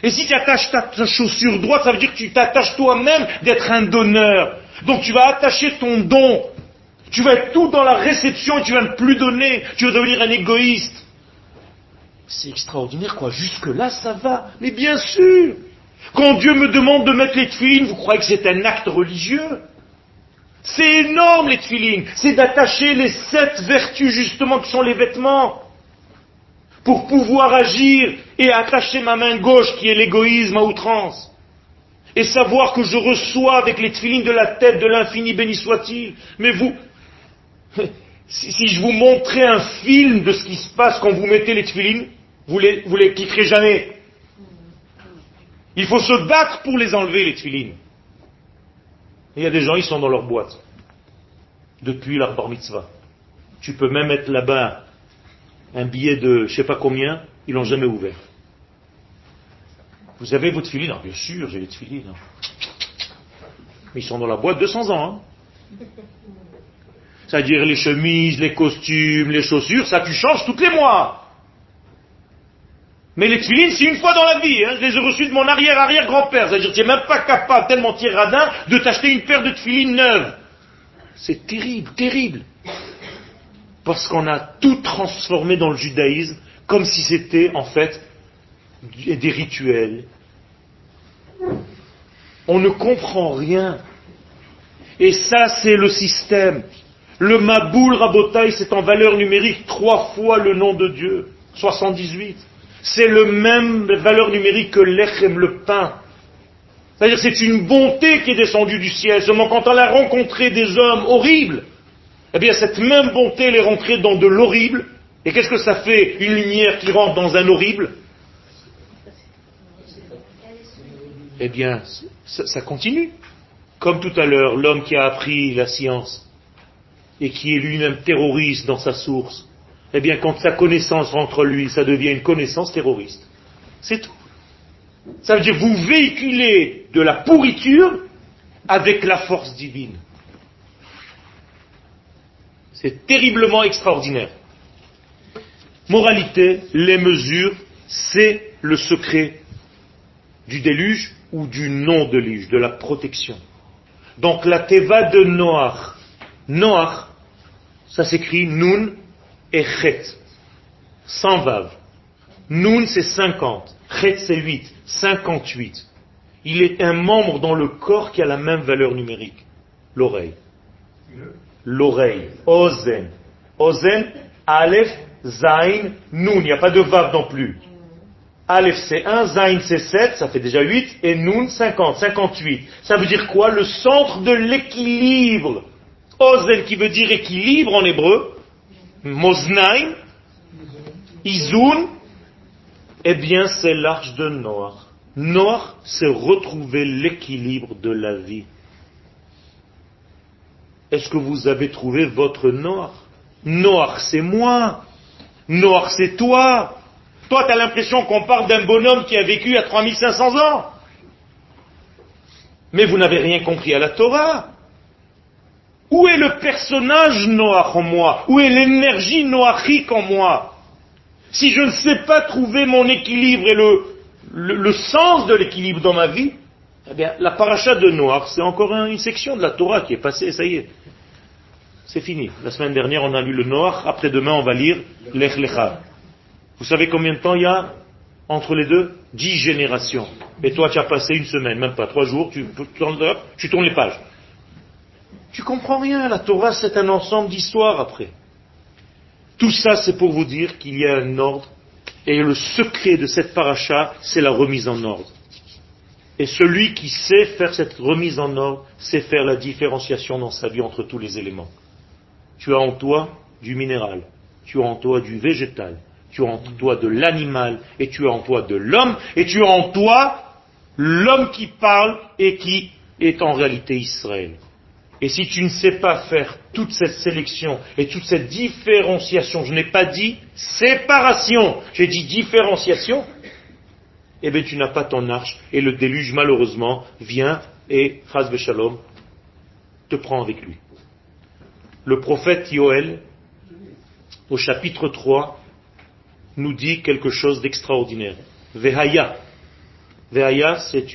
Et si tu attaches ta, ta chaussure droite, ça veut dire que tu t'attaches toi-même d'être un donneur. Donc tu vas attacher ton don. Tu vas être tout dans la réception et tu vas ne plus donner. Tu vas devenir un égoïste. C'est extraordinaire, quoi. Jusque-là, ça va. Mais bien sûr. Quand Dieu me demande de mettre les tefilines, vous croyez que c'est un acte religieux? C'est énorme les tefilines. C'est d'attacher les sept vertus justement qui sont les vêtements pour pouvoir agir et attacher ma main gauche qui est l'égoïsme à outrance et savoir que je reçois avec les tefilines de la tête de l'infini béni soit-il. Mais vous, si, je vous montrais un film de ce qui se passe quand vous mettez les tefilines, vous les, vous les quitterez jamais. Il faut se battre pour les enlever, les tefilines. il y a des gens, ils sont dans leur boîte. Depuis la bar mitzvah. Tu peux même mettre là-bas un billet de je sais pas combien, ils l'ont jamais ouvert. Vous avez votre filine Bien sûr, j'ai les filines. Mais ils sont dans la boîte 200 ans. Hein. C'est-à-dire les chemises, les costumes, les chaussures, ça tu changes tous les mois. Mais les tefilines, c'est une fois dans la vie. Hein. Je les ai reçus de mon arrière-arrière-grand-père. C'est-à-dire que tu n'es même pas capable, tellement radin, de t'acheter une paire de tefilines neuves. C'est terrible, terrible. Parce qu'on a tout transformé dans le judaïsme comme si c'était en fait des rituels. On ne comprend rien. Et ça, c'est le système. Le Maboul Rabotai, c'est en valeur numérique trois fois le nom de Dieu. 78. C'est le même valeur numérique que l'Echem, le pain. C'est-à-dire c'est une bonté qui est descendue du ciel. Seulement quand on a rencontré des hommes horribles, eh bien cette même bonté, elle est rentrée dans de l'horrible. Et qu'est-ce que ça fait une lumière qui rentre dans un horrible? Eh bien, ça, ça continue. Comme tout à l'heure, l'homme qui a appris la science et qui est lui-même terroriste dans sa source, eh bien, quand sa connaissance rentre en lui, ça devient une connaissance terroriste. C'est tout. Ça veut dire vous véhiculez de la pourriture avec la force divine. C'est terriblement extraordinaire. Moralité, les mesures, c'est le secret du déluge ou du non-déluge, de la protection. Donc la teva de Noach, Noach, ça s'écrit Nun et Chet. Sans vav. Nun c'est 50, Chet c'est 8, 58. Il est un membre dans le corps qui a la même valeur numérique. L'oreille. L'oreille. Ozen. Ozen, Aleph, Zain, Nun. Il n'y a pas de vav non plus. Aleph c'est 1, Zain c'est 7, ça fait déjà 8, et Nun 50, 58. Ça veut dire quoi? Le centre de l'équilibre. Ozen qui veut dire équilibre en hébreu, Moznaim, Izun, eh bien c'est l'arche de Noir. Noir, c'est retrouver l'équilibre de la vie. Est-ce que vous avez trouvé votre Noir Noir, c'est moi. Noir, c'est toi. Toi, tu as l'impression qu'on parle d'un bonhomme qui a vécu à 3500 ans. Mais vous n'avez rien compris à la Torah. Où est le personnage Noach en moi? Où est l'énergie noachique en moi? Si je ne sais pas trouver mon équilibre et le, le, sens de l'équilibre dans ma vie, eh bien, la paracha de Noach, c'est encore une section de la Torah qui est passée, ça y est. C'est fini. La semaine dernière, on a lu le Noach, après-demain, on va lire l'Ech Lecha. Vous savez combien de temps il y a entre les deux? Dix générations. Et toi, tu as passé une semaine, même pas trois jours, tu, tu tournes les pages. Tu comprends rien, la Torah c'est un ensemble d'histoires après. Tout ça c'est pour vous dire qu'il y a un ordre, et le secret de cette paracha, c'est la remise en ordre. Et celui qui sait faire cette remise en ordre, sait faire la différenciation dans sa vie entre tous les éléments. Tu as en toi du minéral, tu as en toi du végétal, tu as en toi de l'animal, et tu as en toi de l'homme, et tu as en toi l'homme qui parle et qui est en réalité Israël. Et si tu ne sais pas faire toute cette sélection et toute cette différenciation, je n'ai pas dit séparation, j'ai dit différenciation, eh bien tu n'as pas ton arche et le déluge malheureusement vient et, phrase Shalom, te prend avec lui. Le prophète Yoel, au chapitre 3, nous dit quelque chose d'extraordinaire. Vehaya. Vehaya, c'est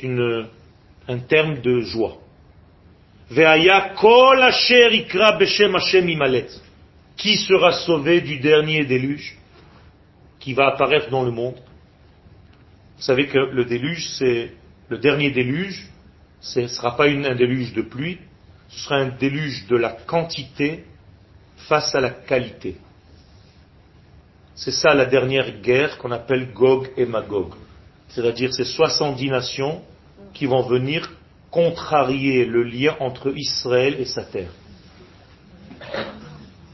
un terme de joie. Qui sera sauvé du dernier déluge qui va apparaître dans le monde? Vous savez que le déluge, c'est le dernier déluge, ce ne sera pas un déluge de pluie, ce sera un déluge de la quantité face à la qualité. C'est ça la dernière guerre qu'on appelle Gog et Magog. C'est-à-dire ces 70 nations qui vont venir contrarier le lien entre Israël et sa terre.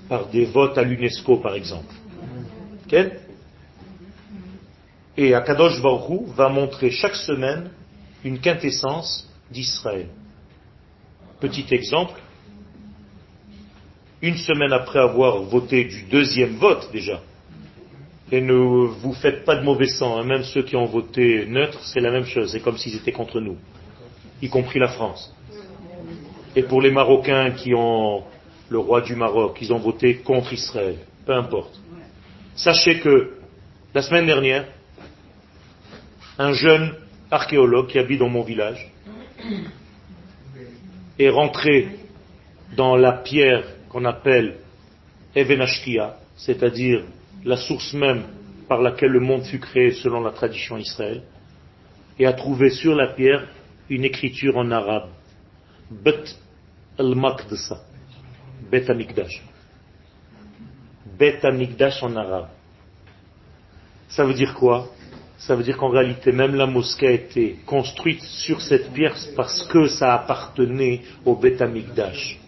Par des votes à l'UNESCO, par exemple. Et Akadosh Baruch va montrer chaque semaine une quintessence d'Israël. Petit exemple, une semaine après avoir voté du deuxième vote déjà, et ne vous faites pas de mauvais sang, hein, même ceux qui ont voté neutre, c'est la même chose, c'est comme s'ils étaient contre nous y compris la France. Et pour les Marocains qui ont le roi du Maroc, ils ont voté contre Israël, peu importe. Sachez que la semaine dernière, un jeune archéologue qui habite dans mon village est rentré dans la pierre qu'on appelle Evenashkia, c'est-à-dire la source même par laquelle le monde fut créé selon la tradition israélienne, et a trouvé sur la pierre une écriture en arabe. Bet al-Maqdisa. Bet Amikdash. Bet Amikdash en arabe. Ça veut dire quoi? Ça veut dire qu'en réalité, même la mosquée a été construite sur cette pierre parce que ça appartenait au Bet Amikdash.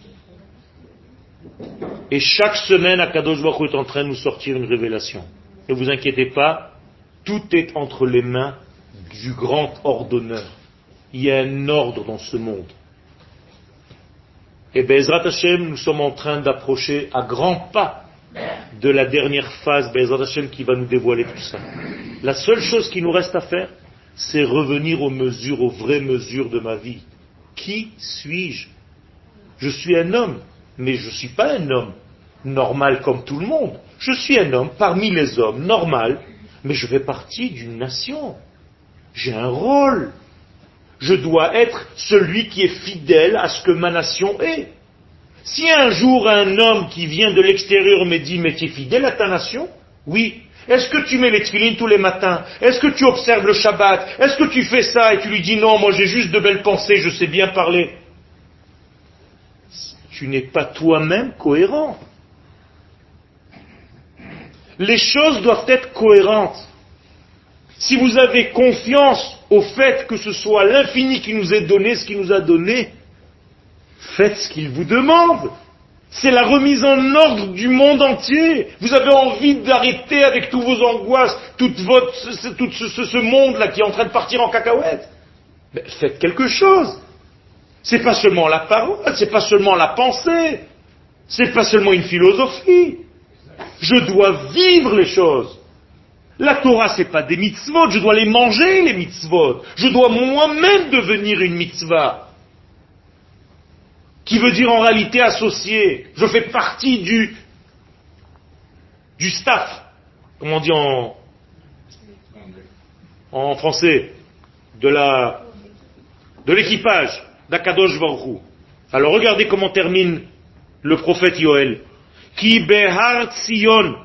Et chaque semaine, Akadosh Baruch est en train de nous sortir une révélation. Ne vous inquiétez pas, tout est entre les mains du grand ordonneur il y a un ordre dans ce monde. Et Bezrat Hashem, nous sommes en train d'approcher à grands pas de la dernière phase Bezrat Hashem qui va nous dévoiler tout ça. La seule chose qui nous reste à faire, c'est revenir aux mesures, aux vraies mesures de ma vie. Qui suis-je? Je suis un homme, mais je ne suis pas un homme normal comme tout le monde. Je suis un homme parmi les hommes, normal, mais je fais partie d'une nation. J'ai un rôle je dois être celui qui est fidèle à ce que ma nation est. Si un jour un homme qui vient de l'extérieur me dit, mais tu es fidèle à ta nation Oui. Est-ce que tu mets les tefilines tous les matins? Est-ce que tu observes le Shabbat? Est-ce que tu fais ça et tu lui dis, non, moi j'ai juste de belles pensées, je sais bien parler? Tu n'es pas toi-même cohérent. Les choses doivent être cohérentes. Si vous avez confiance au fait que ce soit l'infini qui nous ait donné ce qu'il nous a donné, faites ce qu'il vous demande. C'est la remise en ordre du monde entier. Vous avez envie d'arrêter avec tous vos angoisses, tout, ce, monde-là qui est en train de partir en cacahuète. Mais faites quelque chose. C'est pas seulement la parole, c'est pas seulement la pensée, c'est pas seulement une philosophie. Je dois vivre les choses. La Torah, c'est pas des mitzvot, je dois les manger, les mitzvot. Je dois moi-même devenir une mitzvah. qui veut dire en réalité associé. Je fais partie du, staff, comment on dit en, français, de la, de l'équipage d'Akadosh Baruch Alors regardez comment termine le prophète Yoel. Qui behar Tzion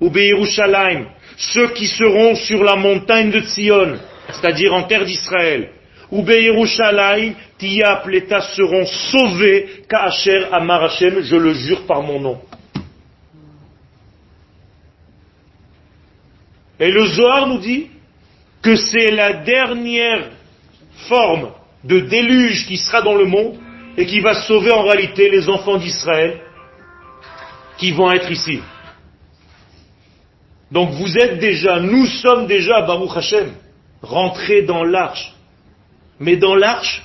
ou Beirushalayim, ceux qui seront sur la montagne de Tzion, c'est-à-dire en terre d'Israël, ou Beirushalayim, Tia Pleta seront sauvés, Kaacher Amar Hashem, je le jure par mon nom. Et le Zohar nous dit que c'est la dernière forme de déluge qui sera dans le monde et qui va sauver en réalité les enfants d'Israël qui vont être ici. Donc vous êtes déjà, nous sommes déjà, Baruch Hashem, rentrés dans l'arche. Mais dans l'arche,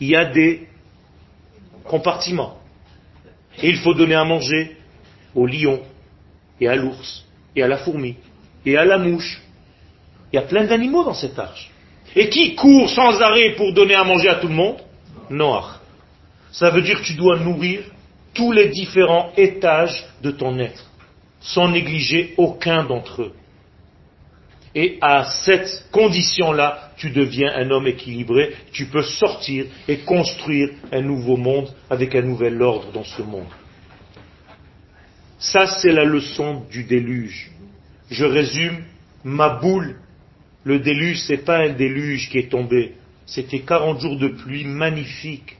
il y a des compartiments. Et il faut donner à manger au lion, et à l'ours, et à la fourmi, et à la mouche. Il y a plein d'animaux dans cette arche. Et qui court sans arrêt pour donner à manger à tout le monde? Noir. Ça veut dire que tu dois nourrir tous les différents étages de ton être, sans négliger aucun d'entre eux. Et à cette condition-là, tu deviens un homme équilibré, tu peux sortir et construire un nouveau monde avec un nouvel ordre dans ce monde. Ça, c'est la leçon du déluge. Je résume, ma boule, le déluge, c'est pas un déluge qui est tombé, c'était 40 jours de pluie magnifique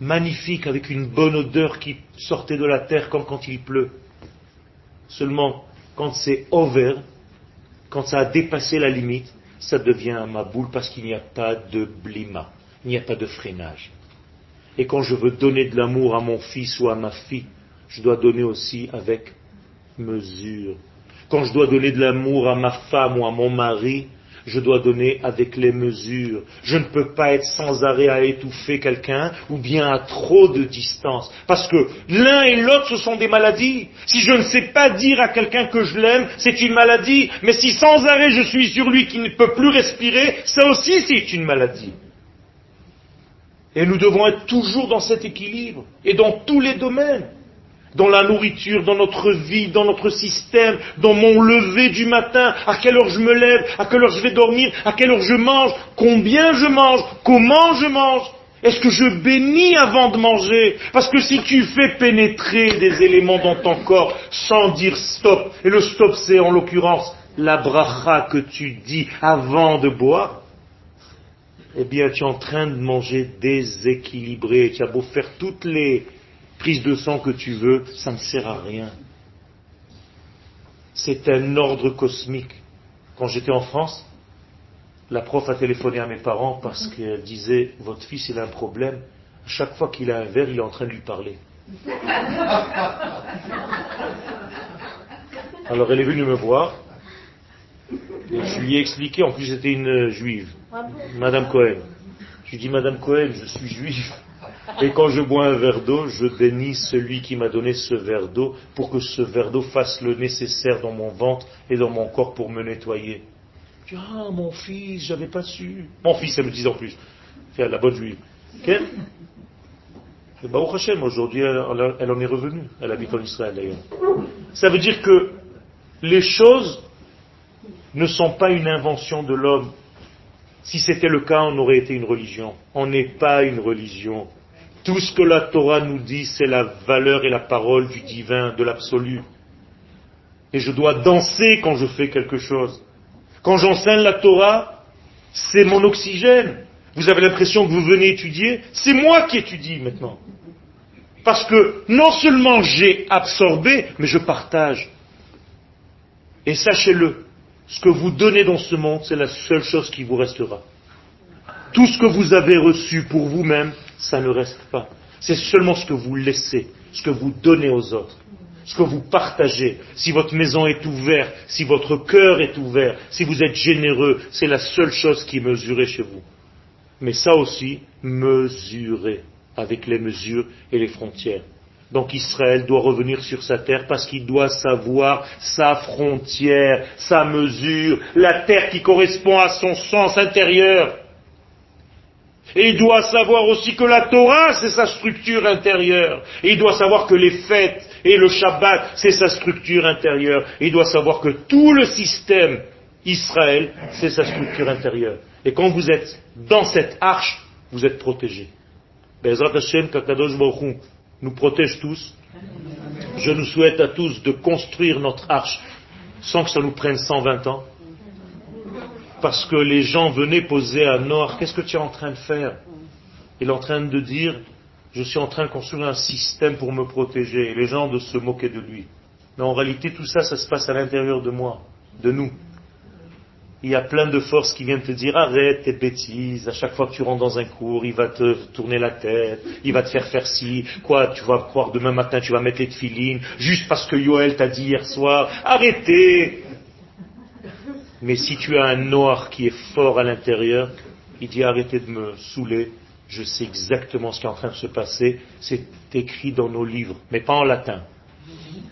magnifique avec une bonne odeur qui sortait de la terre comme quand il pleut. Seulement, quand c'est over, quand ça a dépassé la limite, ça devient un maboule parce qu'il n'y a pas de blima, il n'y a pas de freinage. Et quand je veux donner de l'amour à mon fils ou à ma fille, je dois donner aussi avec mesure. Quand je dois donner de l'amour à ma femme ou à mon mari, je dois donner avec les mesures. Je ne peux pas être sans arrêt à étouffer quelqu'un ou bien à trop de distance. Parce que l'un et l'autre, ce sont des maladies. Si je ne sais pas dire à quelqu'un que je l'aime, c'est une maladie. Mais si sans arrêt je suis sur lui qui ne peut plus respirer, ça aussi c'est une maladie. Et nous devons être toujours dans cet équilibre. Et dans tous les domaines dans la nourriture, dans notre vie, dans notre système, dans mon lever du matin, à quelle heure je me lève, à quelle heure je vais dormir, à quelle heure je mange, combien je mange, comment je mange. Est-ce que je bénis avant de manger? Parce que si tu fais pénétrer des éléments dans ton corps sans dire stop, et le stop c'est en l'occurrence la bracha que tu dis avant de boire, eh bien tu es en train de manger déséquilibré. Tu as beau faire toutes les prise de sang que tu veux, ça ne sert à rien. C'est un ordre cosmique. Quand j'étais en France, la prof a téléphoné à mes parents parce qu'elle disait, votre fils il a un problème, chaque fois qu'il a un verre, il est en train de lui parler. Alors elle est venue me voir, et je lui ai expliqué, en plus j'étais une juive, Madame Cohen. Je lui ai dit, Madame Cohen, je suis juive. Et quand je bois un verre d'eau, je bénis celui qui m'a donné ce verre d'eau pour que ce verre d'eau fasse le nécessaire dans mon ventre et dans mon corps pour me nettoyer. Dis, ah, mon fils, j'avais pas su. Mon fils, elle me dit en plus. C'est la bonne juive. Quelle Baruch Hashem, aujourd'hui, elle, elle, en est revenue. Elle habite en Israël d'ailleurs. Ça veut dire que les choses ne sont pas une invention de l'homme. Si c'était le cas, on aurait été une religion. On n'est pas une religion. Tout ce que la Torah nous dit, c'est la valeur et la parole du divin, de l'absolu. Et je dois danser quand je fais quelque chose. Quand j'enseigne la Torah, c'est mon oxygène. Vous avez l'impression que vous venez étudier, c'est moi qui étudie maintenant. Parce que non seulement j'ai absorbé, mais je partage. Et sachez-le, ce que vous donnez dans ce monde, c'est la seule chose qui vous restera. Tout ce que vous avez reçu pour vous-même, ça ne reste pas. C'est seulement ce que vous laissez, ce que vous donnez aux autres, ce que vous partagez. Si votre maison est ouverte, si votre cœur est ouvert, si vous êtes généreux, c'est la seule chose qui est mesurée chez vous. Mais ça aussi, mesurez avec les mesures et les frontières. Donc Israël doit revenir sur sa terre parce qu'il doit savoir sa frontière, sa mesure, la terre qui correspond à son sens intérieur. Il doit savoir aussi que la Torah, c'est sa structure intérieure. Il doit savoir que les fêtes et le Shabbat, c'est sa structure intérieure. Il doit savoir que tout le système Israël, c'est sa structure intérieure. Et quand vous êtes dans cette arche, vous êtes protégé. Bezrat Hashem, Kakadosh Baruch nous protège tous. Je nous souhaite à tous de construire notre arche sans que ça nous prenne 120 ans parce que les gens venaient poser à Noir, qu'est-ce que tu es en train de faire? Il est en train de dire, je suis en train de construire un système pour me protéger, et les gens de se moquer de lui. Mais en réalité, tout ça, ça se passe à l'intérieur de moi, de nous. Il y a plein de forces qui viennent te dire arrête tes bêtises, à chaque fois que tu rentres dans un cours, il va te tourner la tête, il va te faire faire ci, quoi, tu vas croire demain matin tu vas mettre les filines, juste parce que Yoel t'a dit hier soir, arrêtez mais si tu as un noir qui est fort à l'intérieur, il dit arrêtez de me saouler, je sais exactement ce qui est en train de se passer, c'est écrit dans nos livres, mais pas en latin,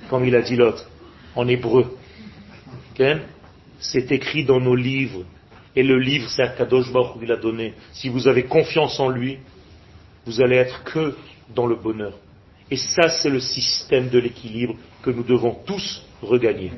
comme il a dit l'autre, en hébreu. C'est écrit dans nos livres, et le livre c'est Akadosh Baruch qui l'a donné. Si vous avez confiance en lui, vous allez être que dans le bonheur. Et ça, c'est le système de l'équilibre que nous devons tous regagner.